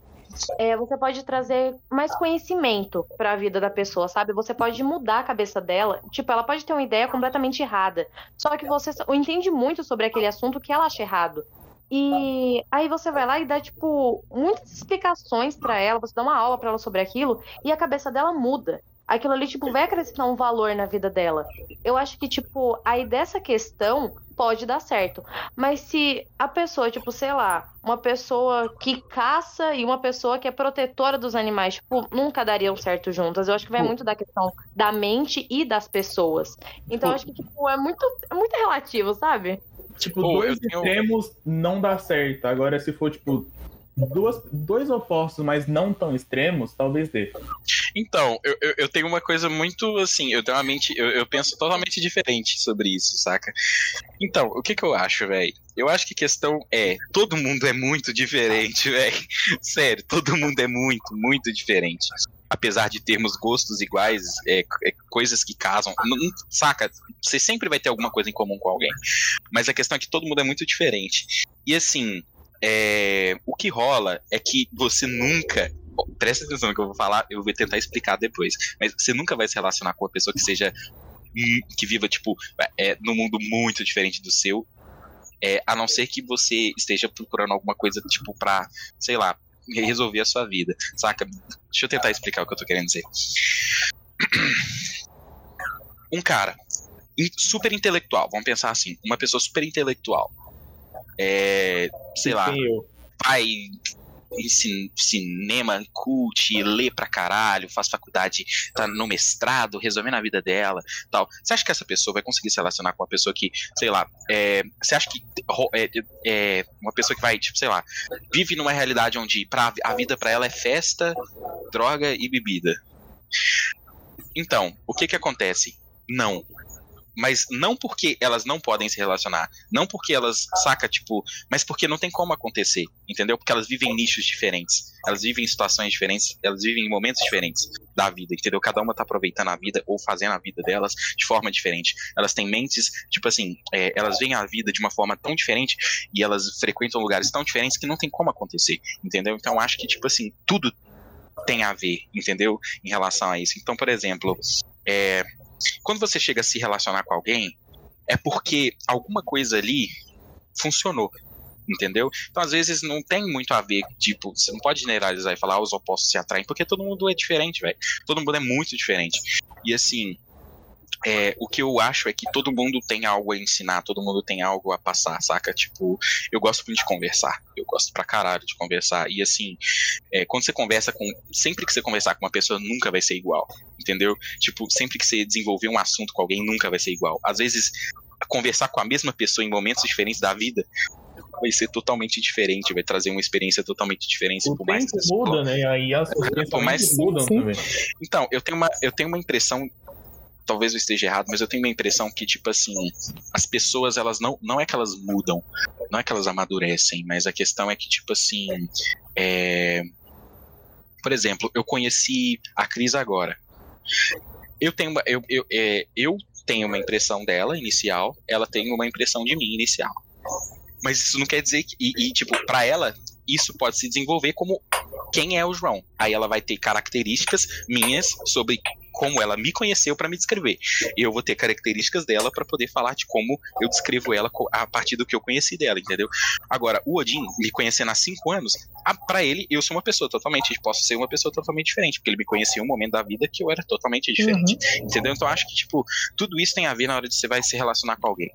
É, você pode trazer mais conhecimento para a vida da pessoa, sabe? Você pode mudar a cabeça dela. Tipo, ela pode ter uma ideia completamente errada. Só que você entende muito sobre aquele assunto que ela acha errado. E aí você vai lá e dá, tipo, muitas explicações para ela, você dá uma aula para ela sobre aquilo, e a cabeça dela muda. Aquilo ali, tipo, vai acrescentar um valor na vida dela. Eu acho que, tipo, aí dessa questão pode dar certo. Mas se a pessoa, tipo, sei lá, uma pessoa que caça e uma pessoa que é protetora dos animais, tipo, nunca dariam certo juntas. Eu acho que vai muito da questão da mente e das pessoas. Então, eu acho que, tipo, é muito, é muito relativo, sabe? Tipo, Pô, dois tenho... extremos não dá certo. Agora, se for, tipo, duas, dois opostos, mas não tão extremos, talvez dê. Então, eu, eu, eu, tenho uma coisa muito assim, eu tenho uma mente, eu, eu penso totalmente diferente sobre isso, saca? Então, o que que eu acho, velho? Eu acho que a questão é, todo mundo é muito diferente, velho. Sério, todo mundo é muito, muito diferente. Apesar de termos gostos iguais, é, é coisas que casam, não, saca? Você sempre vai ter alguma coisa em comum com alguém. Mas a questão é que todo mundo é muito diferente. E assim, é, o que rola é que você nunca. Presta atenção no que eu vou falar, eu vou tentar explicar depois. Mas você nunca vai se relacionar com uma pessoa que seja. que viva, tipo, é, num mundo muito diferente do seu. É, a não ser que você esteja procurando alguma coisa, tipo, pra, sei lá, resolver a sua vida, saca? Deixa eu tentar explicar o que eu tô querendo dizer. Um cara super intelectual, vamos pensar assim, uma pessoa super intelectual, é, sei lá, vai em cinema, cult, lê pra caralho, faz faculdade, tá no mestrado, resolvendo a vida dela tal. Você acha que essa pessoa vai conseguir se relacionar com uma pessoa que, sei lá, é, você acha que é, é, uma pessoa que vai, tipo, sei lá, vive numa realidade onde pra, a vida para ela é festa, droga e bebida? Então, o que que acontece? Não mas não porque elas não podem se relacionar, não porque elas, saca, tipo, mas porque não tem como acontecer, entendeu? Porque elas vivem nichos diferentes, elas vivem em situações diferentes, elas vivem em momentos diferentes da vida, entendeu? Cada uma tá aproveitando a vida ou fazendo a vida delas de forma diferente. Elas têm mentes, tipo assim, é, elas veem a vida de uma forma tão diferente e elas frequentam lugares tão diferentes que não tem como acontecer, entendeu? Então acho que, tipo assim, tudo tem a ver, entendeu? Em relação a isso. Então, por exemplo, é, quando você chega a se relacionar com alguém, é porque alguma coisa ali funcionou. Entendeu? Então, às vezes, não tem muito a ver, tipo, você não pode generalizar e falar ah, os opostos se atraem, porque todo mundo é diferente, velho. Todo mundo é muito diferente. E assim, é, o que eu acho é que todo mundo tem algo a ensinar, todo mundo tem algo a passar, saca? Tipo, eu gosto muito de conversar, eu gosto pra caralho de conversar. E assim, é, quando você conversa com. Sempre que você conversar com uma pessoa, nunca vai ser igual, entendeu? Tipo, sempre que você desenvolver um assunto com alguém, nunca vai ser igual. Às vezes, conversar com a mesma pessoa em momentos diferentes da vida vai ser totalmente diferente, vai trazer uma experiência totalmente diferente. O por mais muda, né? Aí as coisas mais... mudam também. Então, eu tenho uma, eu tenho uma impressão talvez eu esteja errado, mas eu tenho uma impressão que, tipo assim, as pessoas, elas não. Não é que elas mudam, não é que elas amadurecem, mas a questão é que, tipo assim. É... Por exemplo, eu conheci a Cris agora. Eu tenho uma, eu, eu, é, eu tenho uma impressão dela inicial, ela tem uma impressão de mim inicial. Mas isso não quer dizer que. E, e tipo, para ela, isso pode se desenvolver como quem é o João. Aí ela vai ter características minhas sobre como ela me conheceu para me descrever. E eu vou ter características dela para poder falar de como eu descrevo ela a partir do que eu conheci dela, entendeu? Agora, o Odin, me conhecendo há cinco anos, para ele, eu sou uma pessoa totalmente, posso ser uma pessoa totalmente diferente, porque ele me conhecia em um momento da vida que eu era totalmente diferente, uhum. entendeu? Então, acho que, tipo, tudo isso tem a ver na hora de você vai se relacionar com alguém,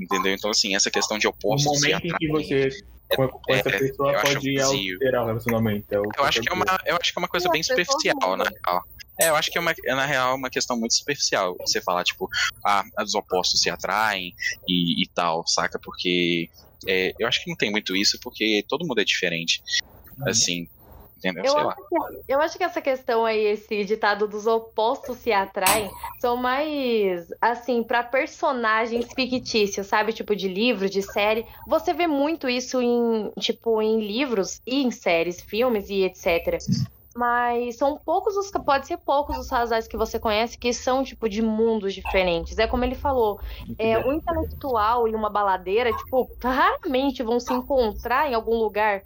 entendeu? Então, assim, essa questão de opostos... O momento em que você com, com essa é, pessoa pode alterar o relacionamento. É o eu, acho que é uma, eu acho que é uma coisa bem superficial, na real. É, eu acho que é, uma, é, na real, uma questão muito superficial. Você falar, tipo, ah, os opostos se atraem e, e tal, saca? Porque é, eu acho que não tem muito isso, porque todo mundo é diferente. Uhum. Assim, entendeu? Eu acho, que, eu acho, que, essa questão aí, esse ditado dos opostos se atraem, são mais, assim, para personagens fictícios, sabe? Tipo, de livro, de série. Você vê muito isso em, tipo, em livros e em séries, filmes e etc. Mas são poucos os. Pode ser poucos os casais que você conhece que são, tipo, de mundos diferentes. É como ele falou. É, um intelectual e uma baladeira, tipo, raramente vão se encontrar em algum lugar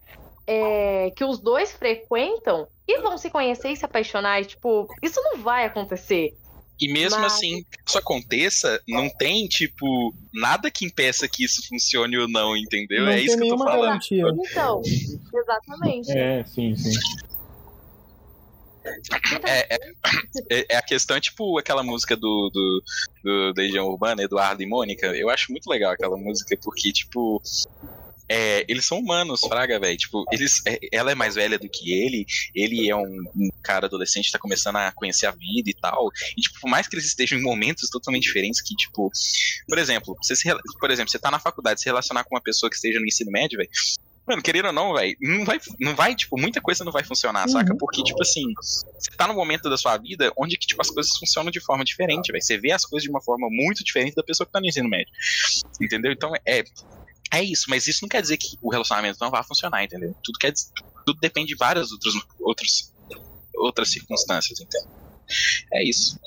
é, que os dois frequentam e vão se conhecer e se apaixonar. E, tipo, isso não vai acontecer. E mesmo Mas... assim, que isso aconteça, não tem, tipo, nada que impeça que isso funcione ou não, entendeu? Não é isso que eu tô falando. Garantia. Então, exatamente. É, sim, sim. É, é, é, é a questão, tipo, aquela música do, do, do Legião Urbana, Eduardo e Mônica. Eu acho muito legal aquela música, porque, tipo, é, eles são humanos, fraga, velho. Tipo, eles, é, ela é mais velha do que ele, ele é um, um, cara adolescente, tá começando a conhecer a vida e tal. E, tipo, por mais que eles estejam em momentos totalmente diferentes, que, tipo, por exemplo, você se, por exemplo, você tá na faculdade, se relacionar com uma pessoa que esteja no ensino médio, velho. Mano, querendo ou não, velho, não vai, não vai, tipo, muita coisa não vai funcionar, uhum. saca? Porque, tipo assim, você tá no momento da sua vida onde que, tipo, as coisas funcionam de forma diferente, velho. Você vê as coisas de uma forma muito diferente da pessoa que tá no ensino médio. Entendeu? Então, é, é isso, mas isso não quer dizer que o relacionamento não vai funcionar, entendeu? Tudo quer tudo depende de várias outras, outras, outras circunstâncias, entendeu? É isso.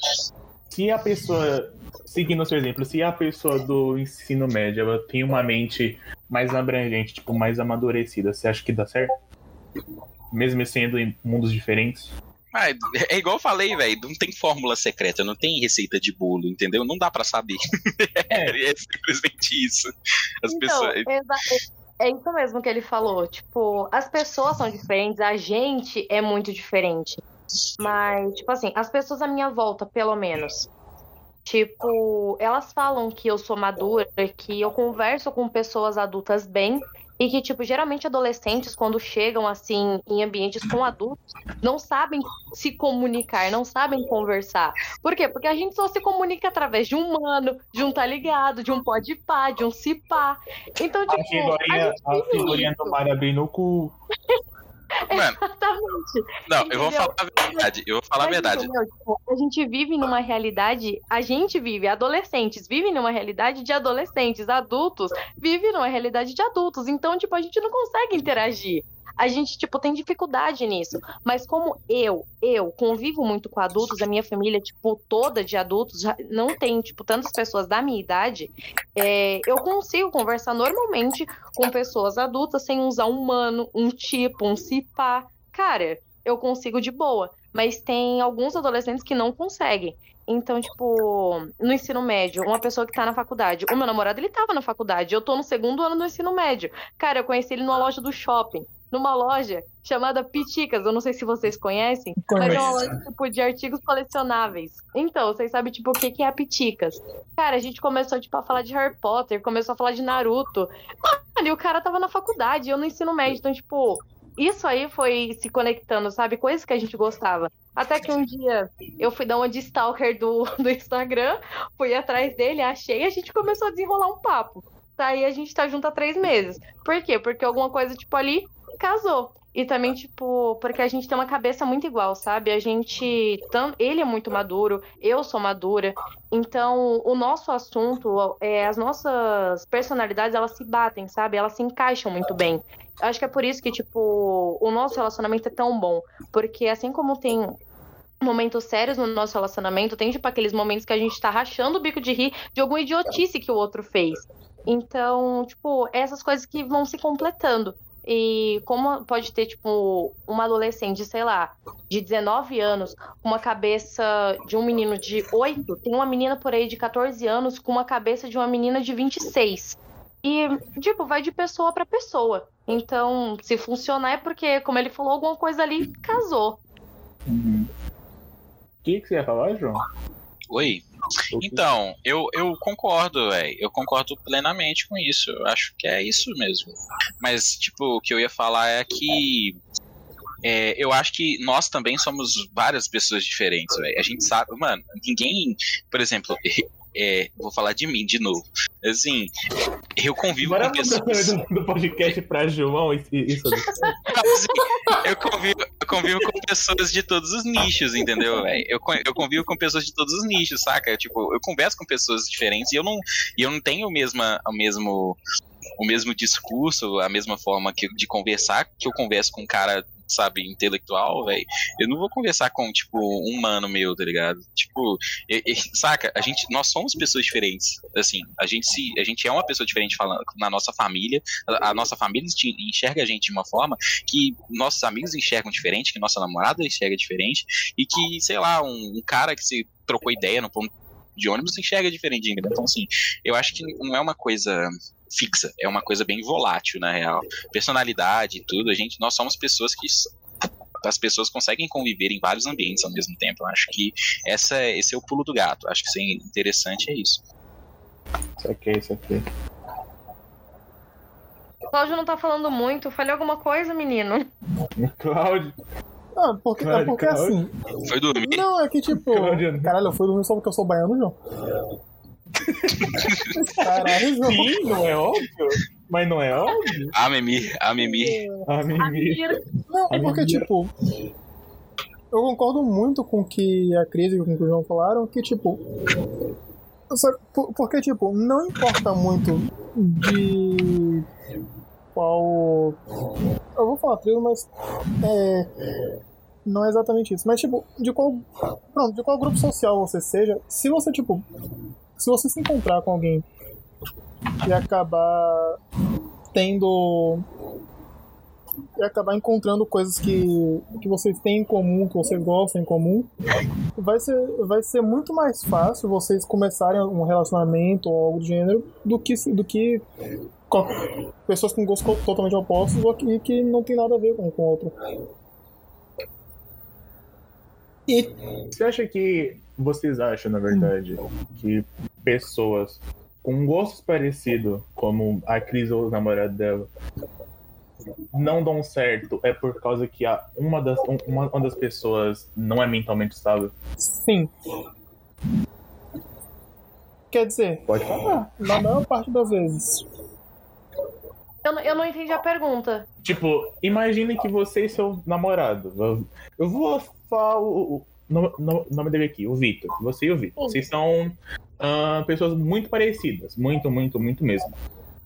Se a pessoa, seguindo o seu exemplo, se a pessoa do ensino médio ela tem uma mente mais abrangente, tipo, mais amadurecida, você acha que dá certo? Mesmo sendo em mundos diferentes? Ah, é igual eu falei, velho, não tem fórmula secreta, não tem receita de bolo, entendeu? Não dá para saber. É. é simplesmente isso. As então, pessoas. É isso mesmo que ele falou. Tipo, as pessoas são diferentes, a gente é muito diferente. Mas, tipo assim, as pessoas à minha volta, pelo menos. Tipo, elas falam que eu sou madura, que eu converso com pessoas adultas bem e que, tipo, geralmente adolescentes, quando chegam, assim, em ambientes com adultos, não sabem se comunicar, não sabem conversar. Por quê? Porque a gente só se comunica através de um mano, de um tá ligado, de um pode pá, de um se pá. Então, tipo, a figurinha, a, a figurinha do Mário abrindo o cu. Mano, Exatamente. Não, entendeu? eu vou falar a verdade. Eu vou falar a verdade. Tipo, a gente vive numa realidade. A gente vive, adolescentes vivem numa realidade de adolescentes, adultos vivem numa realidade de adultos. Então, tipo, a gente não consegue interagir a gente, tipo, tem dificuldade nisso. Mas como eu, eu convivo muito com adultos, a minha família, tipo, toda de adultos, não tem, tipo, tantas pessoas da minha idade, é, eu consigo conversar normalmente com pessoas adultas sem usar um mano, um tipo, um cipá. Cara, eu consigo de boa. Mas tem alguns adolescentes que não conseguem. Então, tipo, no ensino médio, uma pessoa que tá na faculdade. O meu namorado, ele tava na faculdade. Eu tô no segundo ano do ensino médio. Cara, eu conheci ele numa loja do shopping numa loja chamada Piticas. Eu não sei se vocês conhecem, Conheço. mas é uma loja tipo, de artigos colecionáveis. Então, vocês sabem, tipo, o que, que é a Piticas? Cara, a gente começou, tipo, a falar de Harry Potter, começou a falar de Naruto. Mano, e o cara tava na faculdade, eu no ensino médio. Então, tipo, isso aí foi se conectando, sabe? Coisas que a gente gostava. Até que um dia eu fui dar uma de stalker do, do Instagram, fui atrás dele, achei e a gente começou a desenrolar um papo. Daí a gente tá junto há três meses. Por quê? Porque alguma coisa, tipo, ali casou. E também, tipo, porque a gente tem uma cabeça muito igual, sabe? A gente. Ele é muito maduro, eu sou madura. Então, o nosso assunto, é, as nossas personalidades, elas se batem, sabe? Elas se encaixam muito bem. Acho que é por isso que, tipo, o nosso relacionamento é tão bom. Porque assim como tem momentos sérios no nosso relacionamento, tem, tipo, aqueles momentos que a gente tá rachando o bico de rir de alguma idiotice que o outro fez. Então, tipo, essas coisas que vão se completando. E como pode ter, tipo, uma adolescente, sei lá, de 19 anos, com uma cabeça de um menino de 8, tem uma menina por aí de 14 anos com uma cabeça de uma menina de 26. E, tipo, vai de pessoa para pessoa. Então, se funcionar é porque, como ele falou, alguma coisa ali casou. Uhum. O que, que você ia falar, João? Oi. Então, eu, eu concordo, velho. Eu concordo plenamente com isso. Eu acho que é isso mesmo. Mas, tipo, o que eu ia falar é que. É, eu acho que nós também somos várias pessoas diferentes, velho. A gente sabe, mano, ninguém, por exemplo, é, vou falar de mim de novo. Assim, eu convivo Bora com pessoas. Do, do podcast pra João, isso. assim, eu, convivo, eu convivo com pessoas de todos os nichos, entendeu, velho? Eu, eu convivo com pessoas de todos os nichos, saca? Tipo, eu converso com pessoas diferentes e eu não, e eu não tenho o mesmo, o mesmo o mesmo discurso, a mesma forma que, de conversar que eu converso com um cara sabe, intelectual, velho, eu não vou conversar com, tipo, um mano meu, tá ligado? Tipo, e, e, saca? A gente, nós somos pessoas diferentes, assim, a gente se, a gente é uma pessoa diferente falando na nossa família, a, a nossa família enxerga a gente de uma forma que nossos amigos enxergam diferente, que nossa namorada enxerga diferente, e que, sei lá, um, um cara que se trocou ideia no ponto de ônibus enxerga diferente ainda. Então, assim, eu acho que não é uma coisa fixa, é uma coisa bem volátil, na real. Personalidade e tudo, a gente, nós somos pessoas que as pessoas conseguem conviver em vários ambientes ao mesmo tempo. Eu acho que essa, esse é o pulo do gato. Eu acho que isso é interessante, é isso. Isso aqui, isso aqui. Cláudio não tá falando muito. Falei alguma coisa, menino? Cláudio. Ah, porque, é Cláudio, porque Cláudio. assim. Foi dormir? Não, é que tipo. Cláudio. Caralho, eu fui dormir só porque eu sou baiano, João. Caralho. Sim, não é óbvio? Mas não é óbvio? A Mimi, a Mimi. A Mimi. Não, é porque, tipo. Eu concordo muito com o que a Cris e com o que o João falaram, que, tipo. Porque, tipo, não importa muito de qual. Eu vou falar trio, mas. É. Não é exatamente isso. Mas, tipo, de qual. Pronto, de qual grupo social você seja, se você, tipo. Se você se encontrar com alguém e acabar tendo e acabar encontrando coisas que, que vocês têm em comum, que vocês gostam em comum, vai ser, vai ser muito mais fácil vocês começarem um relacionamento ou algo do gênero do que, do que pessoas com gostos totalmente opostos ou que, não tem nada a ver com com o outro. E Você acha que. Vocês acham, na verdade, que pessoas com gostos parecidos, como a Cris ou o namorado dela, não dão certo é por causa que a, uma, das, um- uma, uma das pessoas não é mentalmente estável? sim. Quer dizer, Pode falar. na maior parte das vezes. Eu, não- eu não entendi a pergunta. Tipo, imagine que você e seu namorado. eu- Eu vou falar o, o nome, no- nome dele aqui, o Vitor. Você e o Vitor. Vocês são ah, pessoas muito parecidas. Muito, muito, muito mesmo.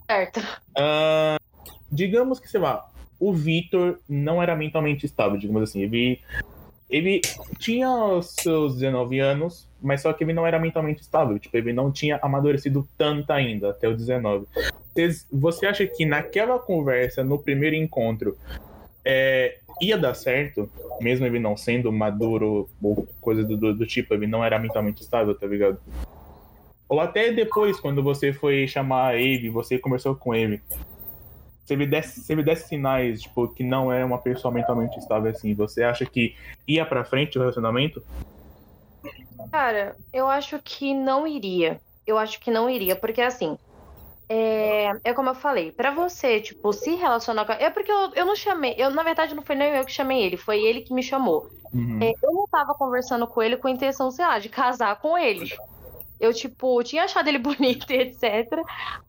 Certo. Ah, digamos que, sei lá, o Vitor não era mentalmente estável, digamos assim. Ele, ele tinha os seus 19 anos, mas só que ele não era mentalmente estável. Tipo, ele não tinha amadurecido tanto ainda, até os 19. Vocês- Você acha que naquela conversa, no primeiro encontro, é, ia dar certo, mesmo ele não sendo maduro ou coisa do, do- do tipo, ele não era mentalmente estável, tá ligado? Ou até depois, quando você foi chamar ele, você conversou com ele. Se ele desse, se ele desse sinais, tipo, que não é uma pessoa mentalmente estável assim, você acha que ia pra frente o relacionamento? Cara, eu acho que não iria. Eu acho que não iria, porque assim. É, é como eu falei, pra você, tipo, se relacionar com. É porque eu, eu não chamei. Eu, na verdade, não foi nem eu que chamei ele, foi ele que me chamou. Uhum. É, eu não tava conversando com ele com a intenção, sei lá, de casar com ele. Eu, tipo, tinha achado ele bonito e etc.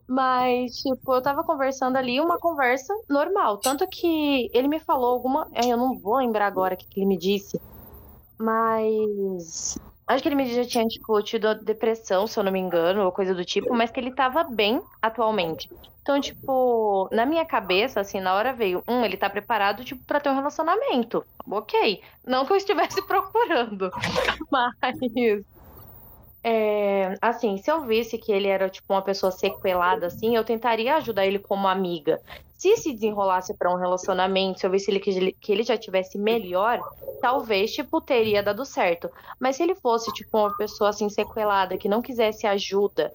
Mas, tipo, eu tava conversando ali, uma conversa normal. Tanto que ele me falou alguma. é, Eu não vou lembrar agora o que ele me disse. Mas. Acho que ele me já tinha, tipo, tido depressão, se eu não me engano, ou coisa do tipo, mas que ele tava bem atualmente. Então, tipo, na minha cabeça, assim, na hora veio, um, ele tá preparado, tipo, pra ter um relacionamento. Ok. Não que eu estivesse procurando, mas. É, assim, se eu visse que ele era, tipo, uma pessoa sequelada, assim, eu tentaria ajudar ele como amiga. Se se desenrolasse pra um relacionamento, se eu visse ele que, ele que ele já tivesse melhor, talvez, tipo, teria dado certo. Mas se ele fosse, tipo, uma pessoa, assim, sequelada, que não quisesse ajuda,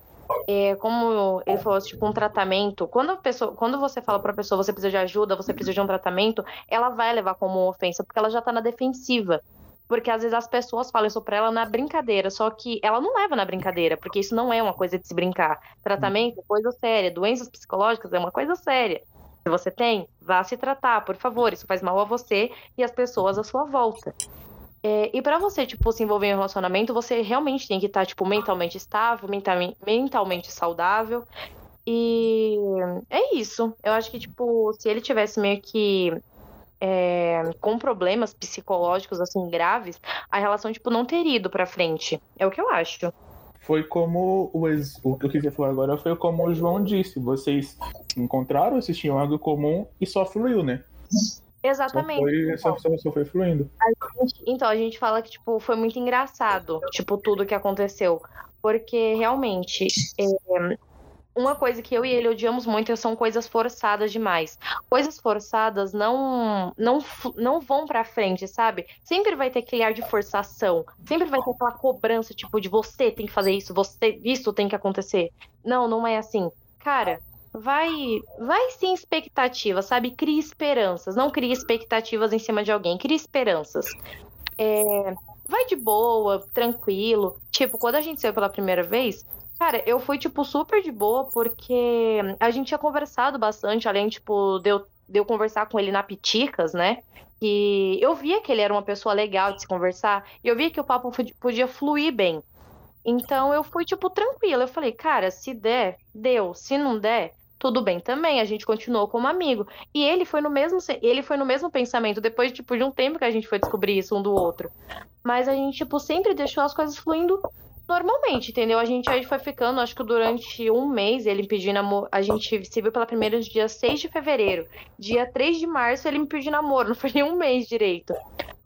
é, como ele falou, tipo, um tratamento. Quando, a pessoa, quando você fala pra pessoa você precisa de ajuda, você precisa de um tratamento, ela vai levar como ofensa, porque ela já tá na defensiva. Porque às vezes as pessoas falam isso pra ela na brincadeira, só que ela não leva na brincadeira, porque isso não é uma coisa de se brincar. Tratamento é coisa séria, doenças psicológicas é uma coisa séria. Se você tem, vá se tratar, por favor. Isso faz mal a você e às pessoas à sua volta. É, e pra você, tipo, se envolver em um relacionamento, você realmente tem que estar, tipo, mentalmente estável, mentalmente saudável. E é isso. Eu acho que, tipo, se ele tivesse meio que é, com problemas psicológicos, assim, graves, a relação, tipo, não teria ido pra frente. É o que eu acho. Foi como o, ex- o que eu queria falar agora foi como o João disse. Vocês se encontraram, assistiam algo comum e só fluiu, né? Só Exatamente. foi, só, só, só foi fluindo. Então, a gente fala que, tipo, foi muito engraçado, tipo, tudo que aconteceu. Porque, realmente, é, uma coisa que eu e ele odiamos muito são coisas forçadas demais. Coisas forçadas não não, não vão pra frente, sabe? Sempre vai ter aquele ar de forçação. Sempre vai ter aquela cobrança, tipo, de você tem que fazer isso, você, isso tem que acontecer. Não, não é assim. Cara, vai, vai sem expectativas, sabe? Cria esperanças. Não cria expectativas em cima de alguém, cria esperanças. É, vai de boa, tranquilo. Tipo, quando a gente saiu pela primeira vez, cara, eu fui, tipo, super de boa, porque a gente tinha conversado bastante, além, tipo, de eu, de eu conversar com ele na Piticas, né? E eu via que ele era uma pessoa legal de se conversar, e eu via que o papo podia fluir bem. Então eu fui, tipo, tranquila. Eu falei, cara, se der, deu. Se não der, tudo bem também. A gente continuou como amigo. E ele foi no mesmo, ele foi no mesmo pensamento, depois, tipo, de um tempo que a gente foi descobrir isso um do outro. Mas a gente, tipo, sempre deixou as coisas fluindo normalmente, entendeu? A gente aí foi ficando, acho que durante um mês, ele me pediu namoro. A gente se viu pela primeira vez dia 6 de fevereiro. Dia 3 de março, ele me pediu namoro. Não foi nem um mês direito.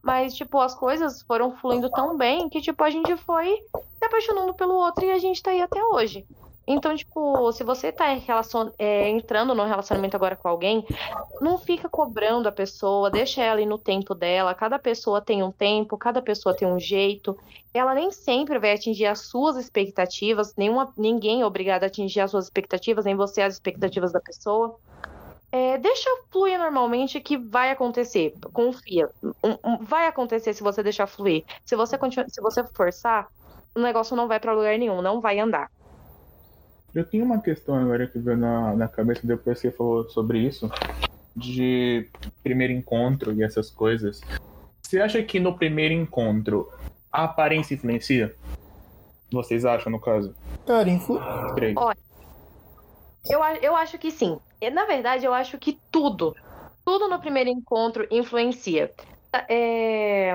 Mas, tipo, as coisas foram fluindo tão bem que, tipo, a gente foi se apaixonando pelo outro e a gente tá aí até hoje. Então, tipo, se você tá relacion... é, entrando num relacionamento agora com alguém, não fica cobrando a pessoa, deixa ela ir no tempo dela. Cada pessoa tem um tempo, cada pessoa tem um jeito. Ela nem sempre vai atingir as suas expectativas, nenhuma, ninguém é obrigado a atingir as suas expectativas, nem você as expectativas da pessoa. É, deixa fluir normalmente que vai acontecer. Confia. Vai acontecer se você deixar fluir. Se você, se você forçar, o negócio não vai para lugar nenhum, não vai andar. Eu tenho uma questão agora que veio na, na cabeça depois que você falou sobre isso, de primeiro encontro e essas coisas. Você acha que no primeiro encontro a aparência influencia? Vocês acham, no caso? Cara, influ... Olha, eu, eu acho que sim. Na verdade, eu acho que tudo, tudo no primeiro encontro influencia. É...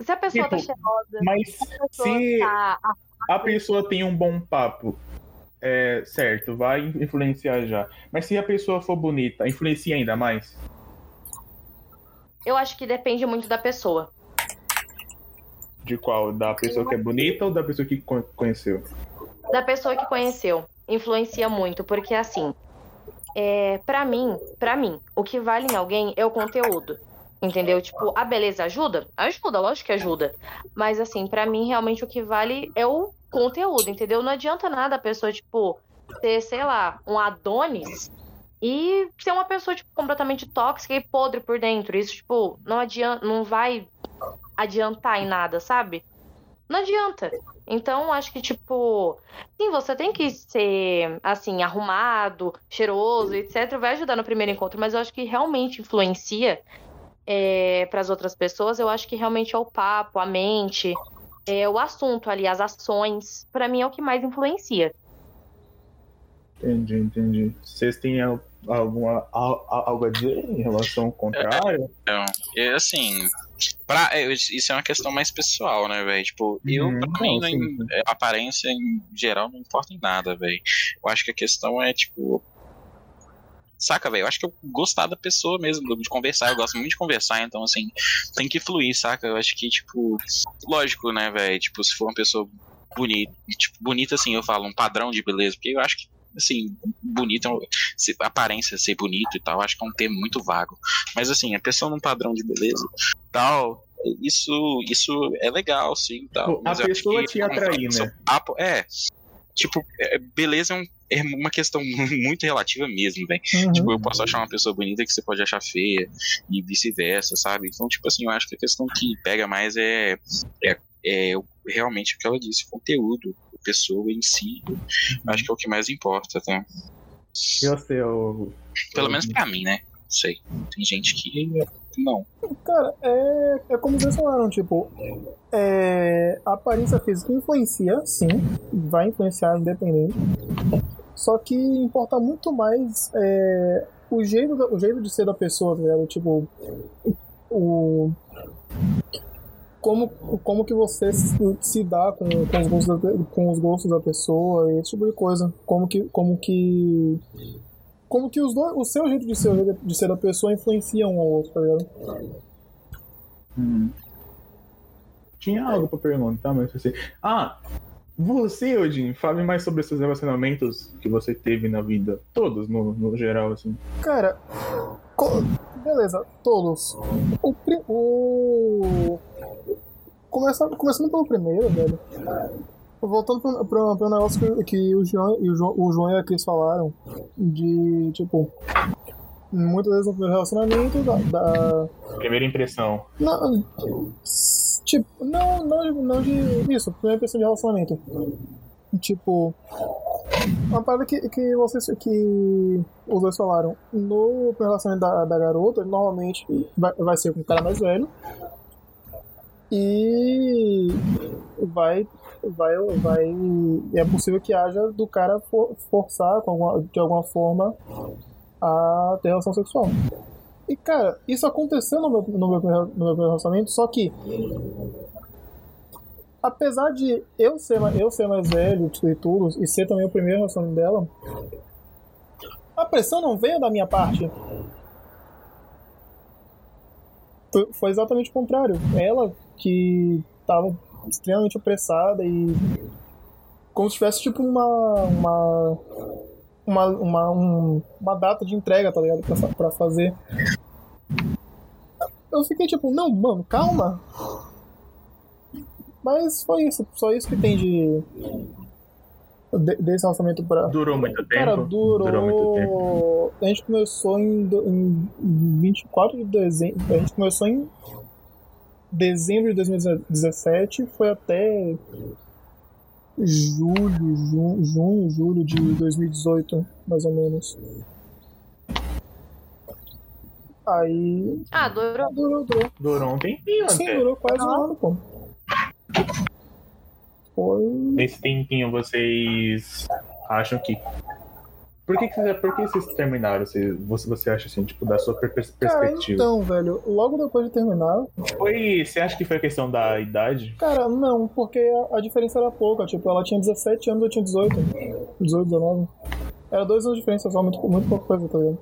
Se a pessoa tá tipo, tá cheirosa, mas se tá... a pessoa tem um bom papo, é, certo, vai influenciar já. Mas se a pessoa for bonita, influencia ainda mais? Eu acho que depende muito da pessoa. De qual? Da pessoa que é bonita ou da pessoa que conheceu? Da pessoa que conheceu. Influencia muito, porque assim, é, para mim, para mim, o que vale em alguém é o conteúdo. Entendeu? Tipo, a beleza ajuda? Ajuda, lógico que ajuda. Mas assim, para mim realmente o que vale é o conteúdo, entendeu? Não adianta nada a pessoa, tipo, ser, sei lá, um Adonis e ser uma pessoa, tipo, completamente tóxica e podre por dentro. Isso, tipo, não adianta, não vai adiantar em nada, sabe? Não adianta. Então, acho que, tipo, sim, você tem que ser, assim, arrumado, cheiroso, etc. Vai ajudar no primeiro encontro, mas eu acho que realmente influencia é, para as outras pessoas. Eu acho que realmente é o papo, a mente, é, o assunto ali, as ações. Para mim é o que mais influencia. Entendi, entendi. Vocês têm alguma, algo a dizer em relação ao contrário? É, é assim, Pra, é, isso é uma questão mais pessoal, né, velho? Tipo, eu, uhum, pra mim, não, é, aparência em geral não importa em nada, velho. Eu acho que a questão é, tipo. Saca, velho? Eu acho que eu gostar da pessoa mesmo, de conversar. Eu gosto muito de conversar, então, assim, tem que fluir, saca? Eu acho que, tipo. Lógico, né, velho? Tipo, se for uma pessoa bonita. Tipo, bonita, assim, eu falo, um padrão de beleza, porque eu acho que assim, bonito, aparência ser bonito e tal, acho que é um termo muito vago. Mas assim, a pessoa num padrão de beleza, tal, isso, isso é legal, sim, tal. a pessoa te atrair, né? É, tipo, é, beleza é, um, é, uma questão muito relativa mesmo, velho. Uhum. Tipo, eu posso achar uma pessoa bonita que você pode achar feia e vice-versa, sabe? Então, tipo assim, eu acho que a questão que pega mais é, é, é realmente o que ela disse, conteúdo, pessoa em si, acho que é o que mais importa, tá? Eu sei, eu... Pelo menos pra mim, né? Não sei. Tem gente que não. Cara, é, é como vocês falaram, tipo, é, a aparência física influencia, sim, vai influenciar independente. Só que importa muito mais é, o, jeito, o jeito de ser da pessoa, tá ligado? Tipo, o, como, como que você se, dá com, com, os gostos da, com os gostos da pessoa, esse tipo de coisa. Como que. Como que como que os dois, o seu jeito de ser, de ser da pessoa influencia um ao outro, tá ligado? Hum. Tinha algo pra perguntar, mas assim. Ah, você, Odin, fale mais sobre esses relacionamentos que você teve na vida. Todos, no, no geral, assim. Cara, beleza, todos. O, o... Começando, começando pelo primeiro, velho. voltando pro, pro, pro negócio que, que o, João, e o, João, o João e a Cris falaram, de, tipo, muitas vezes no primeiro relacionamento, da, da- Primeira impressão. Não, tipo, não, não, não de. Isso, primeira impressão de relacionamento. Tipo. Uma parada que, que vocês. que os dois falaram. No relacionamento da, da garota, normalmente vai, vai ser com um cara mais velho. E vai. Vai, vai. É possível que haja do cara for- forçar alguma- de alguma forma a ter relação sexual. E cara, isso aconteceu no meu, no meu, no meu primeiro relacionamento, só que. Apesar de eu ser, eu ser mais velho e tudo, e ser também o primeiro relacionamento dela, a pressão não veio da minha parte. Foi, exatamente o contrário. Ela que tava extremamente apressada e. Como se tivesse tipo uma. uma uma, uma, um- uma data de entrega, tá ligado? Pra, pra fazer. Eu fiquei tipo, não, mano, calma. Mas foi isso, só isso que tem de. de- desse relacionamento pra. Durou muito tempo. Cara, durou. Durou muito tempo. A gente começou em, em 24 de dezembro. A gente começou em dezembro de 2017, foi até julho, ju- junho, julho de 2018, mais ou menos. Aí. Ah, durou. Durou, durou. Durou um tempinho Sim, até. durou quase um ano, pô. Foi. Nesse tempinho vocês acham que. Por que, que, vocês- por que vocês terminaram? Você, você, você acha assim, tipo, da sua per- Cara, perspectiva? então, velho, logo depois de terminar, Foi. Você acha que foi questão da idade? Cara, não, porque a, a diferença era pouca. Tipo, ela tinha 17 anos, eu tinha 18. 18, 19. Era dois anos de diferença só, muito, muito pouca coisa, tá ligado?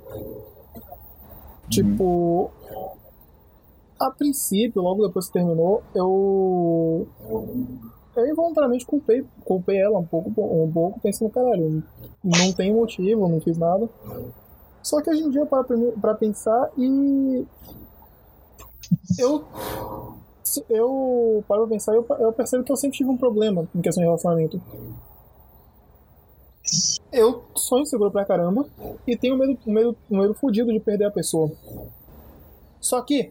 Tipo. A princípio, logo depois que terminou, eu. Eu involuntariamente culpei, culpei ela um pouco, um pouco, pensando, caralho, não tem motivo, não fiz nada. Só que hoje em dia mim- pra pensar e. Eu eu paro pra pensar, eu, eu percebo que eu sempre tive um problema em questão de relacionamento. Eu sou inseguro pra caramba e tenho medo, medo, medo fudido de perder a pessoa. Só que,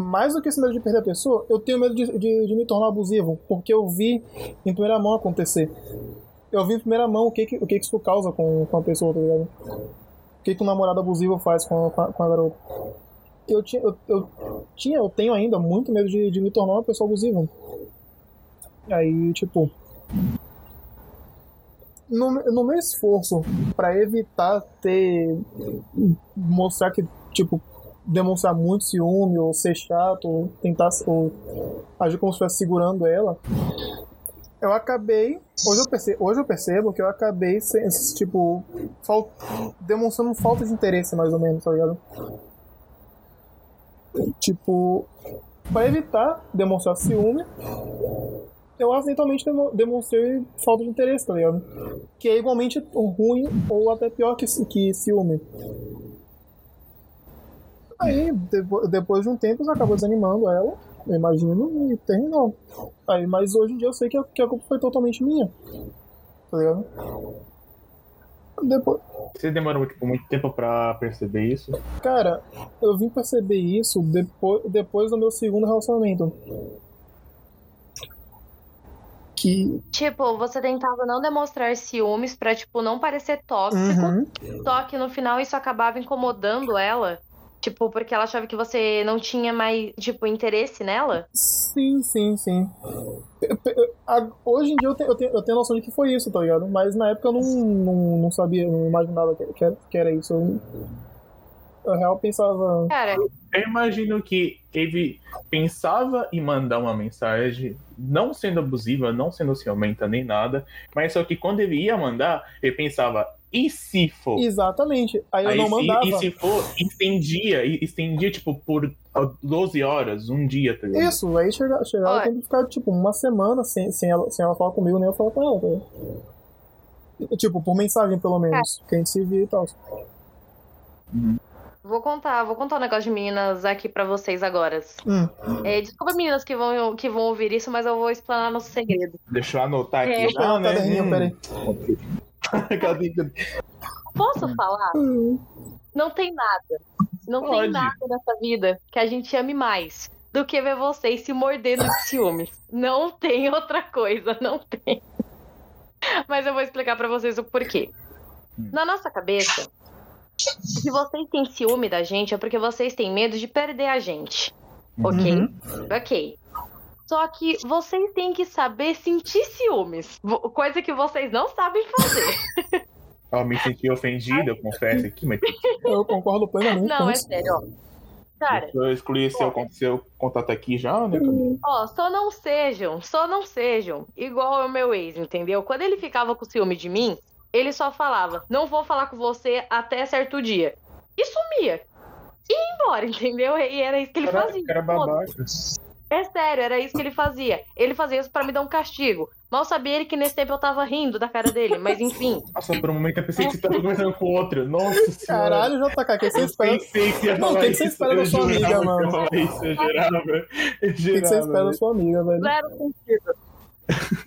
mais do que esse medo de perder a pessoa, eu tenho medo de, de, de me tornar abusivo, porque eu vi em primeira mão acontecer. Eu vi em primeira mão o que, o que, isso causa com, com a pessoa, tá ligado? O que, que um namorado abusivo faz com a, com a, garota eu tinha, eu, eu tinha, eu tenho ainda muito medo de, de me tornar uma pessoa abusiva. Aí, tipo. No, no meu esforço pra evitar ter. mostrar que, tipo, demonstrar muito ciúme, ou ser chato, ou tentar. ou agir como se estivesse segurando ela. Eu acabei. Hoje eu percebo, hoje eu percebo que eu acabei, se- tipo, fal, demonstrando falta de interesse, mais ou menos, tá ligado? Tipo, para evitar demonstrar ciúme, eu acidentalmente demo- demonstrei falta de interesse, tá ligado? Que é igualmente ruim ou até pior que, que ciúme. Aí, depo- depois de um tempo, isso acabou desanimando ela, eu imagino, e terminou. Aí, mas hoje em dia eu sei que a, que a culpa foi totalmente minha. Tá ligado? Depois, Você demorou tipo, muito tempo pra perceber isso? Cara, eu vim perceber isso depois, depois do meu segundo relacionamento. Que. Tipo, você tentava não demonstrar ciúmes pra, tipo, não parecer tóxico. Uhum. Só que no final isso acabava incomodando ela. Tipo, porque ela achava que você não tinha mais, tipo, interesse nela. Sim, sim, sim. Hoje em dia eu tenho, eu, tenho, eu tenho noção de que foi isso, tá ligado? Mas na época eu não, não, não sabia, não imaginava que, que, era, que era isso. Eu, eu real pensava. Cara, Eu imagino que ele pensava em mandar uma mensagem, não sendo abusiva, não sendo ciumenta nem nada, mas só que quando ele ia mandar, ele pensava, e se for? Exatamente. Aí eu Aí não se- mandava. E se for, estendia, e estendia, tipo, por 12 horas, um dia, tá ligado? Isso, aí chega, chegava o tempo de ficar, tipo, uma semana sem, sem, ela, sem ela falar comigo, nem eu falar com ela, tá ligado? Tipo, por mensagem, pelo menos. Que a gente se via e tal. vou contar, vou contar um negócio de meninas aqui pra vocês agora. Hum. É, desculpa, meninas que vão, que vão ouvir isso, mas eu vou explanar nosso segredo. Deixa eu anotar aqui. É. já, né? Hum. peraí. Posso falar? Não tem nada. Não tem Pode. nada nessa vida que a gente ame mais do que ver vocês se mordendo de ciúmes. Não tem outra coisa, não tem. Mas eu vou explicar pra vocês o porquê. Na nossa cabeça, se vocês têm ciúme da gente é porque vocês têm medo de perder a gente. Ok? Uhum. Ok. Só que vocês têm que saber sentir ciúmes. Coisa que vocês não sabem fazer. Ó, me senti ofendido, eu confesso aqui, mas Eu concordo plenamente Não, com é isso. sério, ó. Cara, eu excluí seu, seu contato aqui já, né? Ó, só não sejam, só não sejam igual ao meu ex, entendeu? Quando ele ficava com ciúme de mim, ele só falava, não vou falar com você até certo dia. E sumia. E ia embora, entendeu? E era isso que ele Cara, fazia. cara babaca. É sério, era isso que ele fazia. Ele fazia isso pra me dar um castigo. Mal sabia ele que nesse tempo eu tava rindo da cara dele, mas enfim. Nossa, por um momento eu pensei que você tava conversando com outro. Nossa senhora. Caralho, JK, o que você Eu espera? pensei que ia Não, o falar que você espera da eu sua amiga, mano? falar isso, eu jurava. Eu O que, você espera da sua amiga, velho? Zero sentido.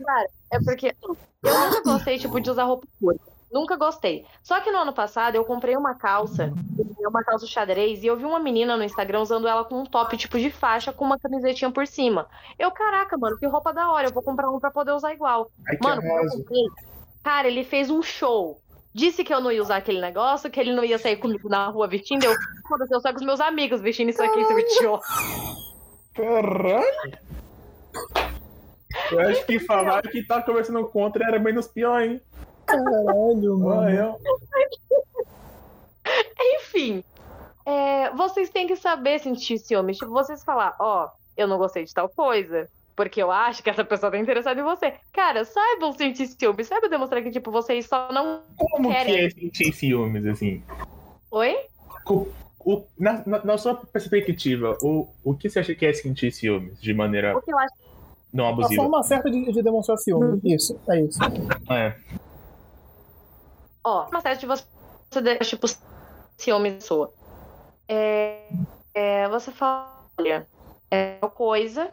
Cara, é porque eu nunca gostei, tipo, de usar roupa curta. Nunca gostei. Só que no ano passado eu comprei uma calça, uma calça xadrez, e eu vi uma menina no Instagram usando ela com um top tipo de faixa com uma camisetinha por cima. Eu, caraca, mano, que roupa da hora, eu vou comprar um pra poder usar igual. Ai, Mano, eu comprei, cara, ele fez um show. Disse que eu não ia usar aquele negócio, que ele não ia sair comigo na rua vestindo. Eu, foda-se, eu saio com os meus amigos vestindo isso aqui, esse tio. Caralho! Eu acho que falar que tá conversando contra era menos pior, hein? Caralho, mano. Enfim, é, vocês têm que saber sentir ciúmes. Tipo, vocês falar, ó, eu não gostei de tal coisa, porque eu acho que essa pessoa tá interessada em você. Cara, saibam sentir ciúmes, saibam demonstrar que, tipo, vocês só não. Como Querem. que é sentir ciúmes, assim? Oi? O, na, na, na sua perspectiva, o, o que você acha que é sentir ciúmes de maneira O que eu acho não A abusiva? forma certa de, de demonstrar ciúme. Isso, é isso. É. Ó, uma série de você, você tipo, ciúme pessoa. É, é, você fala, olha, é uma coisa,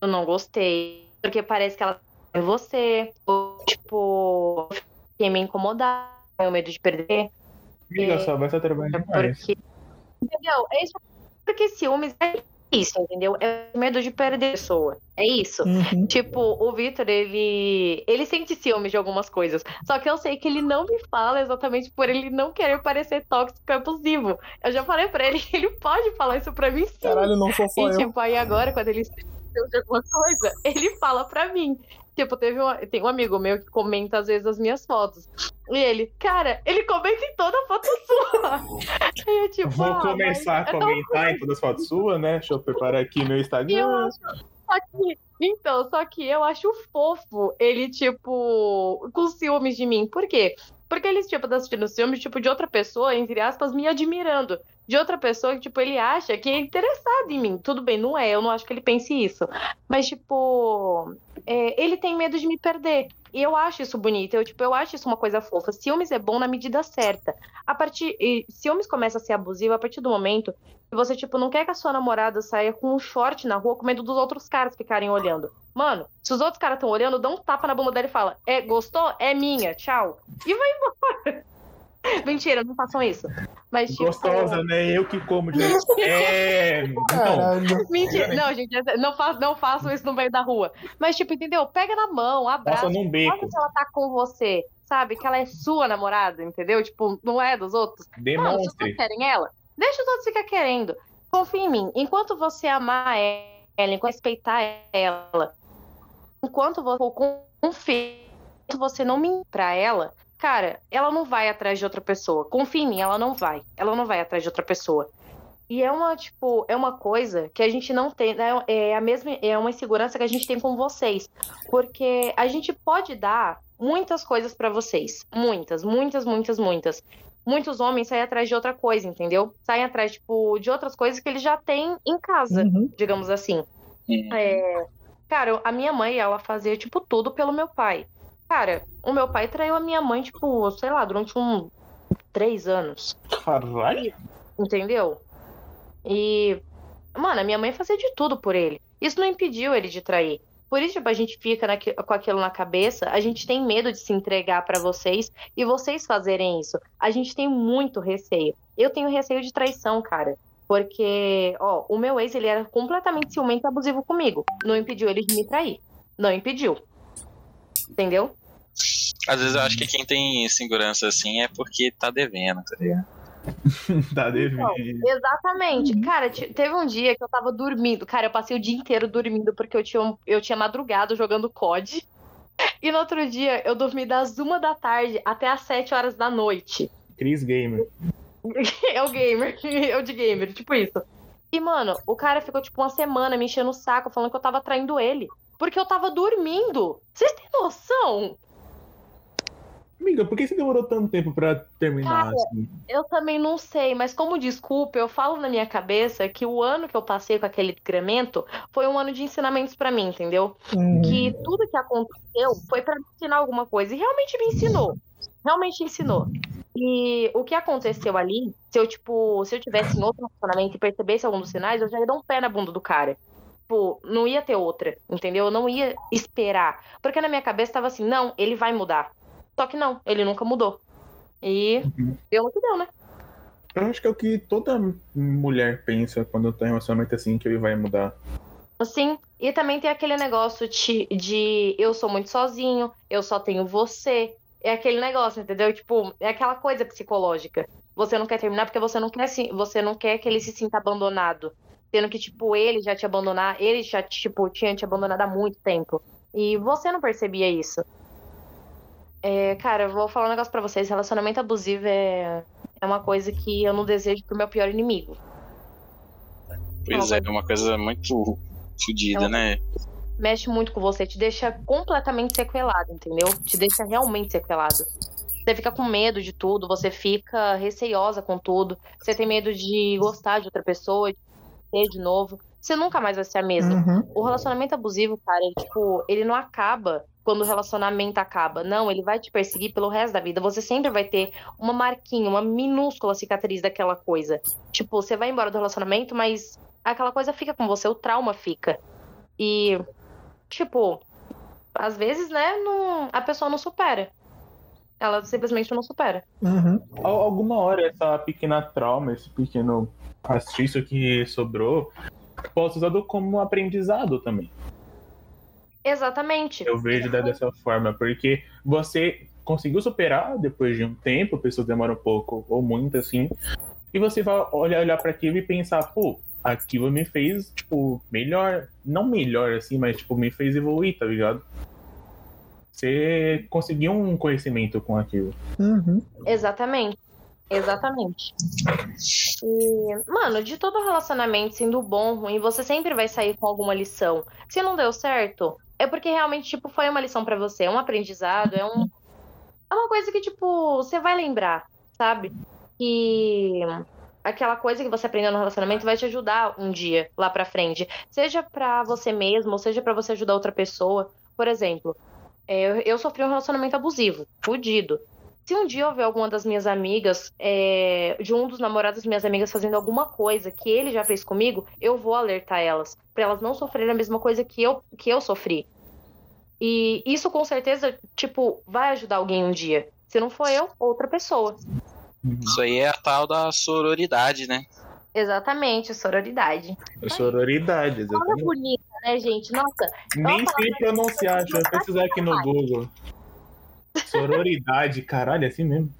eu não gostei, porque parece que ela é você, ou, tipo, fiquei me incomodar, tenho medo de perder, Amiga, só vai estar trabalhando é demais. porque... Entendeu? É isso, porque ciúmes é isso, entendeu? É medo de perder a pessoa, é isso. Uhum. Tipo, o Vitor, ele. Ele sente ciúmes de algumas coisas. Só que eu sei que ele não me fala exatamente por ele não querer parecer tóxico e abusivo. Eu já falei pra ele que ele pode falar isso pra mim sim. Caralho, não sou e eu. tipo, aí agora, quando ele de alguma coisa, ele fala pra mim. Tipo, teve tem um amigo meu que comenta às vezes as minhas fotos. E ele, cara, ele comenta em toda foto sua. Aí eu, tipo, Vou ah, começar a é comentar em todas as fotos suas, né? Deixa eu preparar aqui meu eu Instagram. Só que, então, só que eu acho fofo ele, tipo, com ciúmes de mim. Por quê? Porque ele, tipo, tá assistindo ciúmes, tipo, de outra pessoa, entre aspas, me admirando. De outra pessoa que, tipo, ele acha que é interessado em mim. Tudo bem, não é, eu não acho que ele pense isso. Mas, tipo, é, ele tem medo de me perder. E eu acho isso bonito, eu, tipo, eu acho isso uma coisa fofa. Ciúmes é bom na medida certa. A partir. E ciúmes começa a ser abusivo a partir do momento que você, tipo, não quer que a sua namorada saia com um short na rua com medo dos outros caras ficarem olhando. Mano, se os outros caras estão olhando, dá um tapa na bunda dela e fala: É, gostou? É minha, tchau. E vai embora. Mentira, não façam isso. Mas, tipo. Gostosa, né? Eu que como de É. Não. Caralho. Mentira, não, gente, não, fa não façam isso no meio da rua. Mas, tipo, entendeu? Pega na mão, abraça. Passa num beco. Mostra que ela tá com você, sabe? Que ela é sua namorada, entendeu? Tipo, não é dos outros. Mano, se vocês Demonstre. querem ela, deixa os outros ficar querendo. Confia em mim. Enquanto você amar ela, enquanto respeitar ela, enquanto você for confiar, enquanto você não mentir pra ela, cara, ela não vai atrás de outra pessoa. Confia em mim, ela não vai. Ela não vai atrás de outra pessoa. E é uma, tipo, é uma coisa que a gente não tem, né? É a mesma, é uma insegurança que a gente tem com vocês. Porque a gente pode dar muitas coisas pra vocês. Muitas, muitas, muitas, muitas. Muitos homens saem atrás de outra coisa, entendeu? Saem atrás, tipo, de outras coisas que eles já têm em casa, Uhum. digamos assim. É, cara, a minha mãe, ela fazia, tipo, tudo pelo meu pai. Cara, o meu pai traiu a minha mãe, tipo, sei lá, durante um três anos. Caralho. Entendeu? E, mano, a minha mãe fazia de tudo por ele. Isso não impediu ele de trair. Por isso, tipo, a gente fica com aquilo na cabeça, a gente tem medo de se entregar para vocês e vocês fazerem isso. A gente tem muito receio. Eu tenho receio de traição, cara. Porque, ó, o meu ex, ele era completamente ciumento e abusivo comigo. Não impediu ele de me trair. Não impediu. Entendeu? Às vezes eu acho que quem tem segurança assim é porque tá devendo, tá ligado? tá devendo. Então, exatamente. Uhum. Cara, teve um dia que eu tava dormindo. Cara, eu passei o dia inteiro dormindo porque eu tinha, eu tinha madrugado jogando COD. E no outro dia eu dormi das uma da tarde até as sete horas da noite. Cris Gamer. é o gamer, é o de gamer, tipo isso. E, mano, o cara ficou, tipo, uma semana me enchendo o saco, falando que eu tava traindo ele. Porque eu tava dormindo. Vocês têm noção? Amiga, por que você demorou tanto tempo pra terminar? Cara, assim? Eu também não sei, mas como desculpa, eu falo na minha cabeça que o ano que eu passei com aquele incremento foi um ano de ensinamentos para mim, entendeu? Uhum. Que tudo que aconteceu foi para me ensinar alguma coisa. E realmente me ensinou. Realmente ensinou. E o que aconteceu ali, se eu, tipo, se eu tivesse em outro relacionamento e percebesse algum dos sinais, eu já ia dar um pé na bunda do cara. Tipo, não ia ter outra, entendeu? Eu não ia esperar. Porque na minha cabeça tava assim, não, ele vai mudar. Só que não, ele nunca mudou. E uhum. deu no que deu, né? Eu acho que é o que toda mulher pensa quando tem um relacionamento assim, que ele vai mudar. Sim, e também tem aquele negócio de, de eu sou muito sozinho, eu só tenho você, é aquele negócio, entendeu? Tipo, é aquela coisa psicológica. Você não quer terminar porque você não quer, você não quer que ele se sinta abandonado. Sendo que, tipo, ele já te abandonar, ele já, tipo, tinha te abandonado há muito tempo. E você não percebia isso. É, cara, eu vou falar um negócio pra vocês. Relacionamento abusivo é, é uma coisa que eu não desejo pro meu pior inimigo. Pois é, é uma coisa muito fodida, é né? mexe muito com você, te deixa completamente sequelado, entendeu? Te deixa realmente sequelado. Você fica com medo de tudo, você fica receiosa com tudo, você tem medo de gostar de outra pessoa, de de novo. Você nunca mais vai ser a mesma. Uhum. O relacionamento abusivo, cara, ele, tipo, ele não acaba quando o relacionamento acaba. Não, ele vai te perseguir pelo resto da vida. Você sempre vai ter uma marquinha, uma minúscula cicatriz daquela coisa. Tipo, você vai embora do relacionamento, mas aquela coisa fica com você, o trauma fica. E tipo, às vezes, né, não, a pessoa não supera. Ela simplesmente não supera. Uhum. Alguma hora essa pequena trauma, esse pequeno castiço que sobrou, posso usado como aprendizado também. Exatamente. Eu vejo dessa forma, porque você conseguiu superar depois de um tempo, pessoas demoram um pouco ou muito assim, e você vai olhar, olhar para aquilo e pensar, pô, aquilo me fez, tipo, melhor. Não melhor, assim, mas, tipo, me fez evoluir, tá ligado? Você conseguiu um conhecimento com aquilo. Uhum. Exatamente. Exatamente. E, mano, de todo relacionamento, sendo bom ruim, você sempre vai sair com alguma lição. Se não deu certo, é porque realmente, tipo, foi uma lição para você, é um aprendizado, é um. É uma coisa que, tipo, você vai lembrar, sabe? E aquela coisa que você aprendeu no relacionamento vai te ajudar um dia lá para frente, seja para você mesmo, ou seja para você ajudar outra pessoa. Por exemplo, é, eu, sofri um relacionamento abusivo, fudido. Se um dia eu ver alguma das minhas amigas, é, de um dos namorados das minhas amigas fazendo alguma coisa que ele já fez comigo, eu vou alertar elas, para elas não sofrerem a mesma coisa que eu, que eu sofri. E isso com certeza, tipo, vai ajudar alguém um dia. Se não for eu, outra pessoa. Isso aí é a tal da sororidade, né? Exatamente, sororidade. Sororidade, exatamente. Olha bonita, né, gente? Nossa. Nem sei pronunciar, deixa eu pesquisar aqui no Google. Sororidade, caralho, é assim mesmo.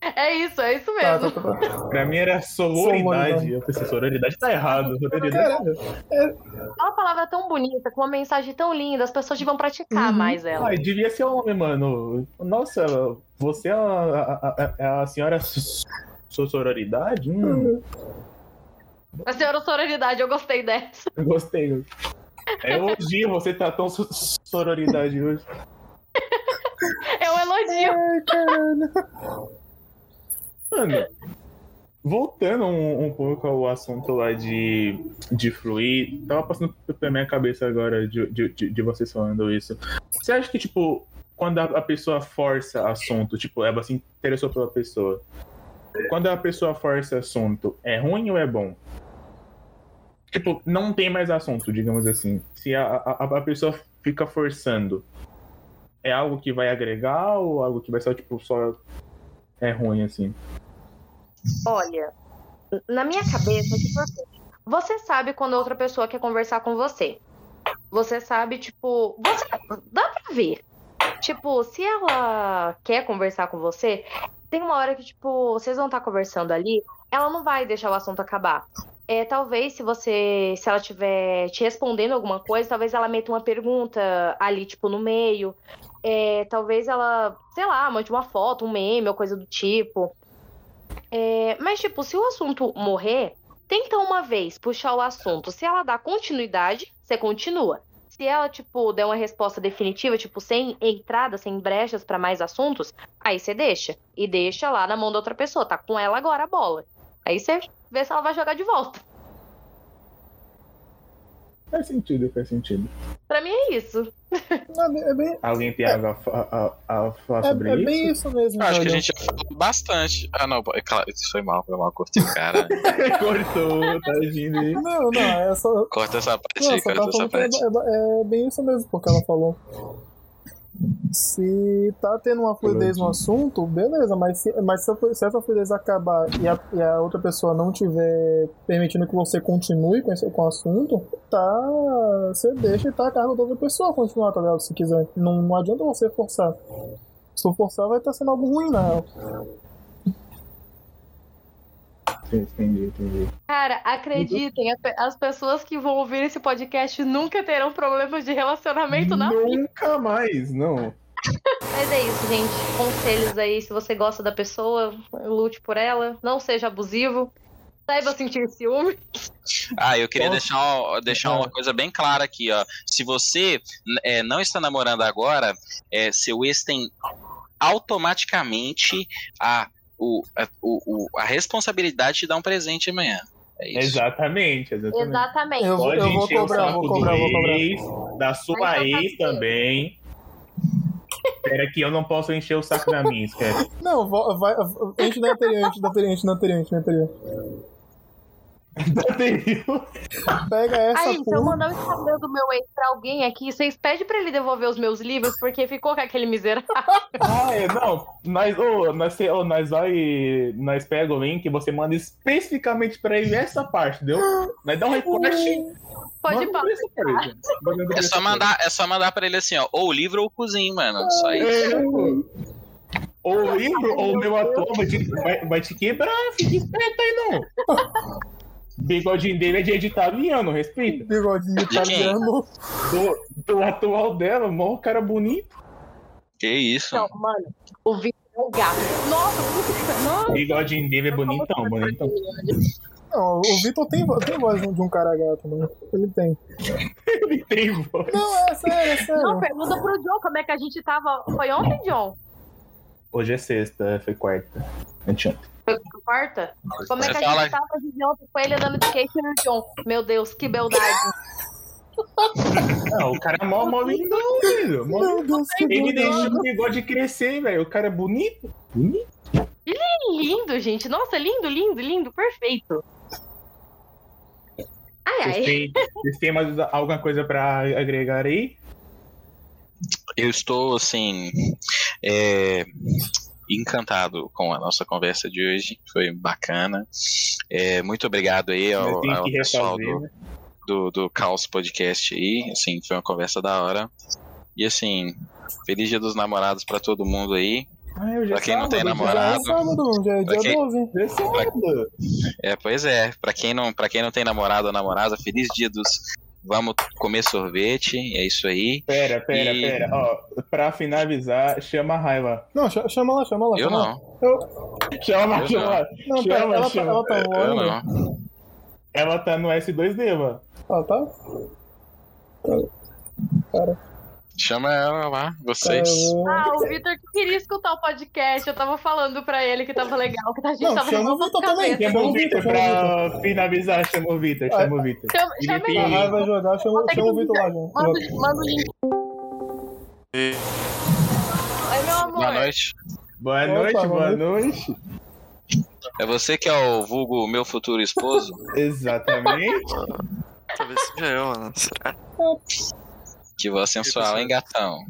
É isso, é isso mesmo. Tá, tá, tá. Pra mim era sororidade. Eu pensei, sororidade tá errado. Sororidade é... uma palavra tão bonita, com uma mensagem tão linda, as pessoas deviam praticar uhum. mais ela. Ah, devia ser homem, mano. Nossa, você é a, a, a, a senhora sororidade? Hum. A senhora sororidade, eu gostei dessa. Eu gostei. É elogio, você tá tão sororidade hoje. É um elogio. Ai, caralho. Mano, voltando um, um, pouco ao assunto lá de, de fluir, tava passando pela minha cabeça agora de, de, de, vocês falando isso. Você acha que, tipo, quando a, a pessoa força assunto, tipo, ela se interessou pela pessoa, quando a pessoa força assunto, é ruim ou é bom? Tipo, não tem mais assunto, digamos assim. Se a, a, a pessoa fica forçando, é algo que vai agregar ou algo que vai só, tipo, só é ruim, assim? Olha, na minha cabeça, tipo assim, você sabe quando outra pessoa quer conversar com você. Você sabe, tipo, você dá pra ver. Tipo, se ela quer conversar com você, tem uma hora que, tipo, vocês vão estar conversando ali, ela não vai deixar o assunto acabar. É, talvez se você, se ela estiver te respondendo alguma coisa, talvez ela meta uma pergunta ali, tipo, no meio. É, talvez ela, sei lá, mande uma foto, um meme ou coisa do tipo. É, mas, tipo, se o assunto morrer, tenta uma vez puxar o assunto. Se ela dá continuidade, você continua. Se ela, tipo, der uma resposta definitiva, tipo, sem entrada, sem brechas para mais assuntos, aí você deixa. E deixa lá na mão da outra pessoa. Tá com ela agora a bola. Aí você vê se ela vai jogar de volta. Faz sentido, faz sentido. Pra mim é isso. É é bem, Alguém tem algo a, a- a falar é- sobre é isso? bem isso mesmo. Acho que a gente já falou bastante. Ah, não, é claro, isso foi mal, foi mal, cortei o cara. Cortou, tá agindo aí. Não, não, é só. Corta essa parte Não, aí, só corta tá essa é, parte. é- é bem isso mesmo, porque ela falou. Se tá tendo uma fluidez no assunto, beleza, mas se, mas se, se essa fluidez acabar e a, e a outra pessoa não tiver permitindo que você continue com, esse, com o assunto, tá. Você deixa e tá a cargo da outra pessoa continuar, tá ligado? Se quiser. Não, não adianta você forçar. Se for forçar, vai estar sendo algo ruim, real. Entendi, entendi. Cara, acreditem, as pessoas que vão ouvir esse podcast nunca terão problemas de relacionamento, não. Nunca mais, não. Mas é isso, gente. Conselhos aí, se você gosta da pessoa, lute por ela, não seja abusivo, saiba sentir ciúme. Ah, eu queria deixar, uma- deixar uma coisa bem clara aqui, ó. Se você é, não está namorando agora, é, seu ex tem automaticamente a, o, a, o- o- a responsabilidade de dar um presente amanhã. É isso. Exatamente, exatamente. Exatamente. Eu- Pode eu vou cobrar, vou cobrar, vou cobrar. da sua ex também. Espera que eu não posso encher o saco da minha, esquece. Não, vo- vai, enche na anterior, enche na anterior, enche na anterior, enche na anterior. Pega essa Aí, se eu mandar o Instagram do meu ex pra alguém aqui, vocês pedem pra ele devolver os meus livros, porque ficou com aquele miserável. ah, é, não. Nós, ô, nós, ô, nós vai. Nós pega o link e você manda especificamente pra ele essa parte, entendeu? Nós dá um recorte. Pode pra É só mandar, é só mandar pra ele assim, ó, ou o livro ou o cozinho, mano. Só isso. É, pô. Ou o livro, ou o meu ator vai te, vai, vai te quebrar, fica esperto aí não. Bigodinho dele é de italiano, respeita. Bigodinho italiano. Do, do atual dela, mó cara bonito. Que isso. Não, mano, o Vitor é um gato. Nossa, muito Nossa, Bigodinho dele é bonitão, bonitão. Não, o Vitor tem, tem voz de um cara gato, mano. Ele tem. Ele tem voz. Não, é sério, é sério. Não, pergunta pro John como é que a gente tava. Foi ontem, John? Hoje é sexta, foi quarta. Anteontem. Quarta? Como é Você que a fala- gente tava de ontem com ele andando de skate no John? Meu Deus, que beldade. Não, o cara é mó, mó lindão, velho. Mó Meu Deus, que Ele deixou o bigode crescer, velho. O cara é bonito. Bonito. lindo, gente. Nossa, lindo, lindo, lindo, perfeito. Ai, Vocês ai. têm, vocês têm mais alguma coisa pra agregar aí? Eu estou, assim, é, encantado com a nossa conversa de hoje. Foi bacana. É, muito obrigado aí ao, ao pessoal refazer, do, né? do, do Caos Podcast aí. Assim, foi uma conversa da hora. E assim, feliz dia dos namorados pra todo mundo aí. Ah, Pra quem não tem sábado, Já é namorado. sábado, já é Pra dia quem- 12. Já é sábado. É, pois é. Pra quem não, pra quem não tem namorado ou namorada, feliz dia dos. Vamos comer sorvete. É isso aí. Pera, pera, E- pera. Ó, pra finalizar, chama a raiva. Não, cha- chama lá, chama lá. Eu chama lá. não. Eu- Chama, Eu chama. Não, pera, Chama, ela, tá, chama. ela tá no não. Ela tá no S2D, mano. Ah, tá? Cara, Chama ela lá, vocês. Ah, o Vitor que queria escutar o podcast. Eu tava falando pra ele que tava legal, que a gente Não, tava chama o com Vitor também. Chama o Vitor pra finalizar. Chama o Vitor, chama o Vitor. Chama, Ele chama ele. Vai jogar, chama, chama o Vitor lá. Manda, o- manda o link. Oi, meu amor. Boa noite. Boa Opa, noite, boa boa noite. É você que é o vulgo meu futuro esposo? Exatamente. Talvez seja eu, mano. Será? Que voz sensual, hein, gatão?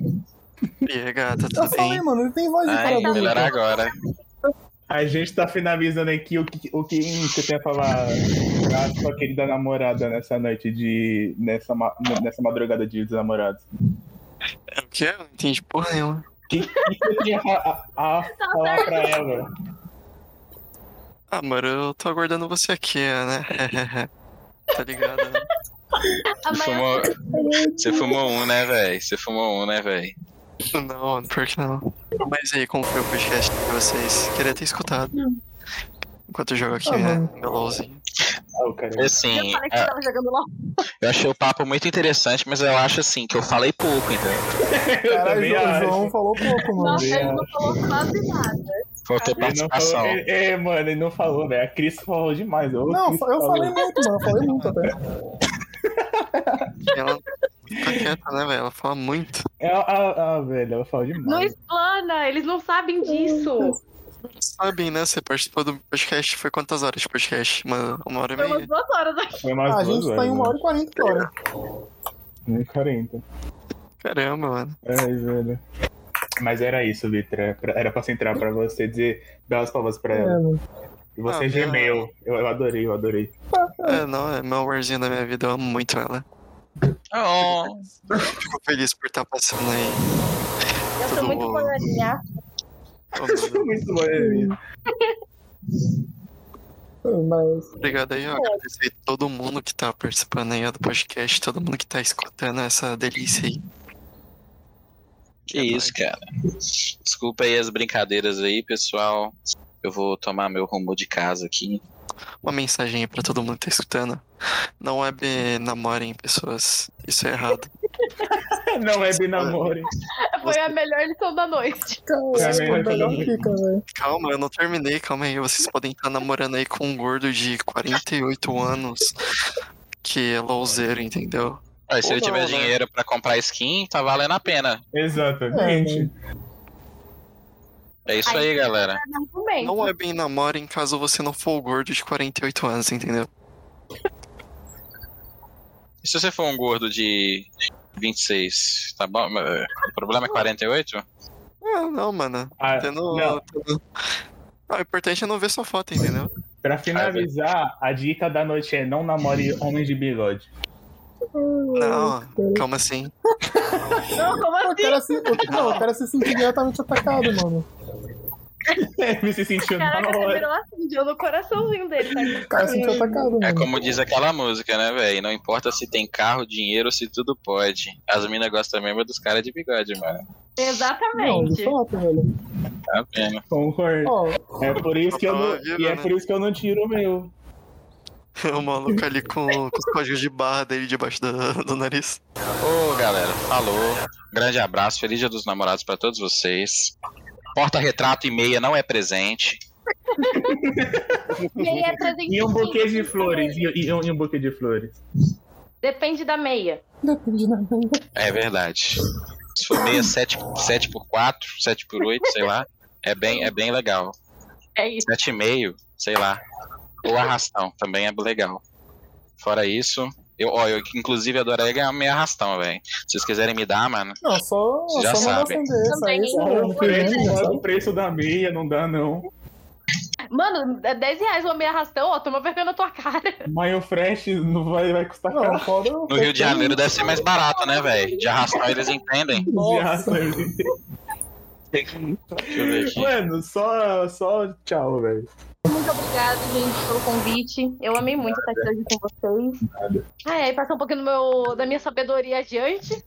E aí, gata, Eu tudo falei, bem? mano, ele tem voz de Ai, cara melhor bonita. agora. A gente tá finalizando aqui o que, o que você tem a falar pra sua querida namorada nessa noite de. nessa, ma- nessa madrugada de dos namorados. É o quê? Eu não entendi porra nenhuma. O que, que você tem a, a- a falar pra ela? Ah, mano, eu tô aguardando você aqui, né? tá ligado? né? Você fumou, você fumou um, né, velho? Você fumou um, né, velho? Não, pior que não. Mas aí, como foi o podcast de vocês? Queria ter escutado. Enquanto eu jogo aqui, Ah, né? Meu LOLzinho. O cara. Assim, Eu falei que ah, você tava jogando LOL. eu achei o papo muito interessante, mas eu acho assim, que eu falei pouco, entendeu? Eu Caralho, também o acho. João falou pouco, mano. Nossa, ele não falou quase nada. Faltou participação. falou, é, mano, ele não falou, velho. A Cris falou demais. ô, Não, Cris eu falou. falei muito, mano. Eu falei muito até. E ela tá quieta, né, velho? Ela fala muito. É, ah, ah, velho, ela Não demais. explana, eles não sabem disso. Sabem, né? Você participou do podcast. Foi quantas horas de podcast? Uma, uma hora e Foi umas meia. duas horas aqui. Foi umas Ah, a duas gente tá em horas, 1 hora e 40 agora. né? 40. Caramba, mano. Ai, velho. Mas era isso, Vitor. Era pra- pra centrar pra você dizer belas palavras pra É, ela. mano. E você Ah, gemeu. Eu, eu adorei, eu adorei. É, não, é meu amorzinho da minha vida. Eu amo muito ela. Oh, Fico feliz por estar passando aí. Eu sou muito. Ô, mano, Muito Emílio. Mas. Obrigado aí, ó. Agradecer a todo mundo que tá participando aí do podcast, todo mundo que tá escutando essa delícia aí. que isso, cara. Desculpa aí as brincadeiras aí, pessoal. Eu vou tomar meu rumo de casa aqui. Uma mensagem aí pra todo mundo que tá escutando. Não web namorem pessoas. Isso é errado. Não é bem namoro. Foi a melhor lição da noite. É, foi né? fica. Calma, eu não terminei, calma aí. Vocês podem estar namorando aí com um gordo de 48 anos que é louzeiro, entendeu? Se Ou eu tiver não, né? dinheiro pra comprar skin, tá valendo a pena. Exatamente. É isso aí, galera. Também. Não é bem namorem caso você não for o gordo de 48 anos, entendeu? E se você for um gordo de 26, tá bom? O problema é 48? Ah, não, mano. Ah, Tendo, não. tendo- Ah, o importante é não ver sua foto, entendeu? Pra finalizar, a dica da noite é não namore homens de bigode. Não, calma assim. Não, como O assim? cara se, o, não, o cara se sentiu diretamente atacado, mano. Me se sentiu na Caraca, você hora. virou assim, deu no coraçãozinho dele, tá? O cara se sentiu atacado, mano. É como diz aquela música, né, velho? Não importa se tem carro, dinheiro, se tudo pode. As minas gostam mesmo dos caras de bigode, mano. Não, de Exatamente. fato, velho. Tá vendo? Concordo. Ó, É por isso que eu não, e é por isso que eu não tiro o meu. O maluco ali com, com os códigos de barra dele debaixo do, do nariz. Ô, galera, falou. Grande abraço, feliz dia dos namorados pra todos vocês. Porta-retrato e meia não é presente. Meia é presente. E um buquê de flores. E, e um, e um buquê de flores. Depende da meia. depende da minha. É verdade. Se for meia 7, 7 por 4, 7 por 8, sei lá, é bem, é bem legal. É isso. 7,5, sei lá. Ou arrastão, também é legal. Fora isso, eu, ó, eu inclusive adoraria ganhar meia arrastão, velho. Se vocês quiserem me dar, mano. Não, só, Vocês já só o preço, olha sabe? o preço da meia, não dá não. Mano, é 10 reais uma meia arrastão, ó, toma vergonha na tua cara. Maio Fresh não vai, vai custar Não, caro. foda. No Rio de Janeiro deve ser mais barato, né, velho? De arrastão eles entendem. Nossa. Deixa eu ver aqui. Mano, só, só tchau, velho. Muito obrigada, gente, pelo convite. Eu amei muito estar aqui hoje com vocês. Nada. Ah, é, passar um pouquinho meu, da minha sabedoria adiante.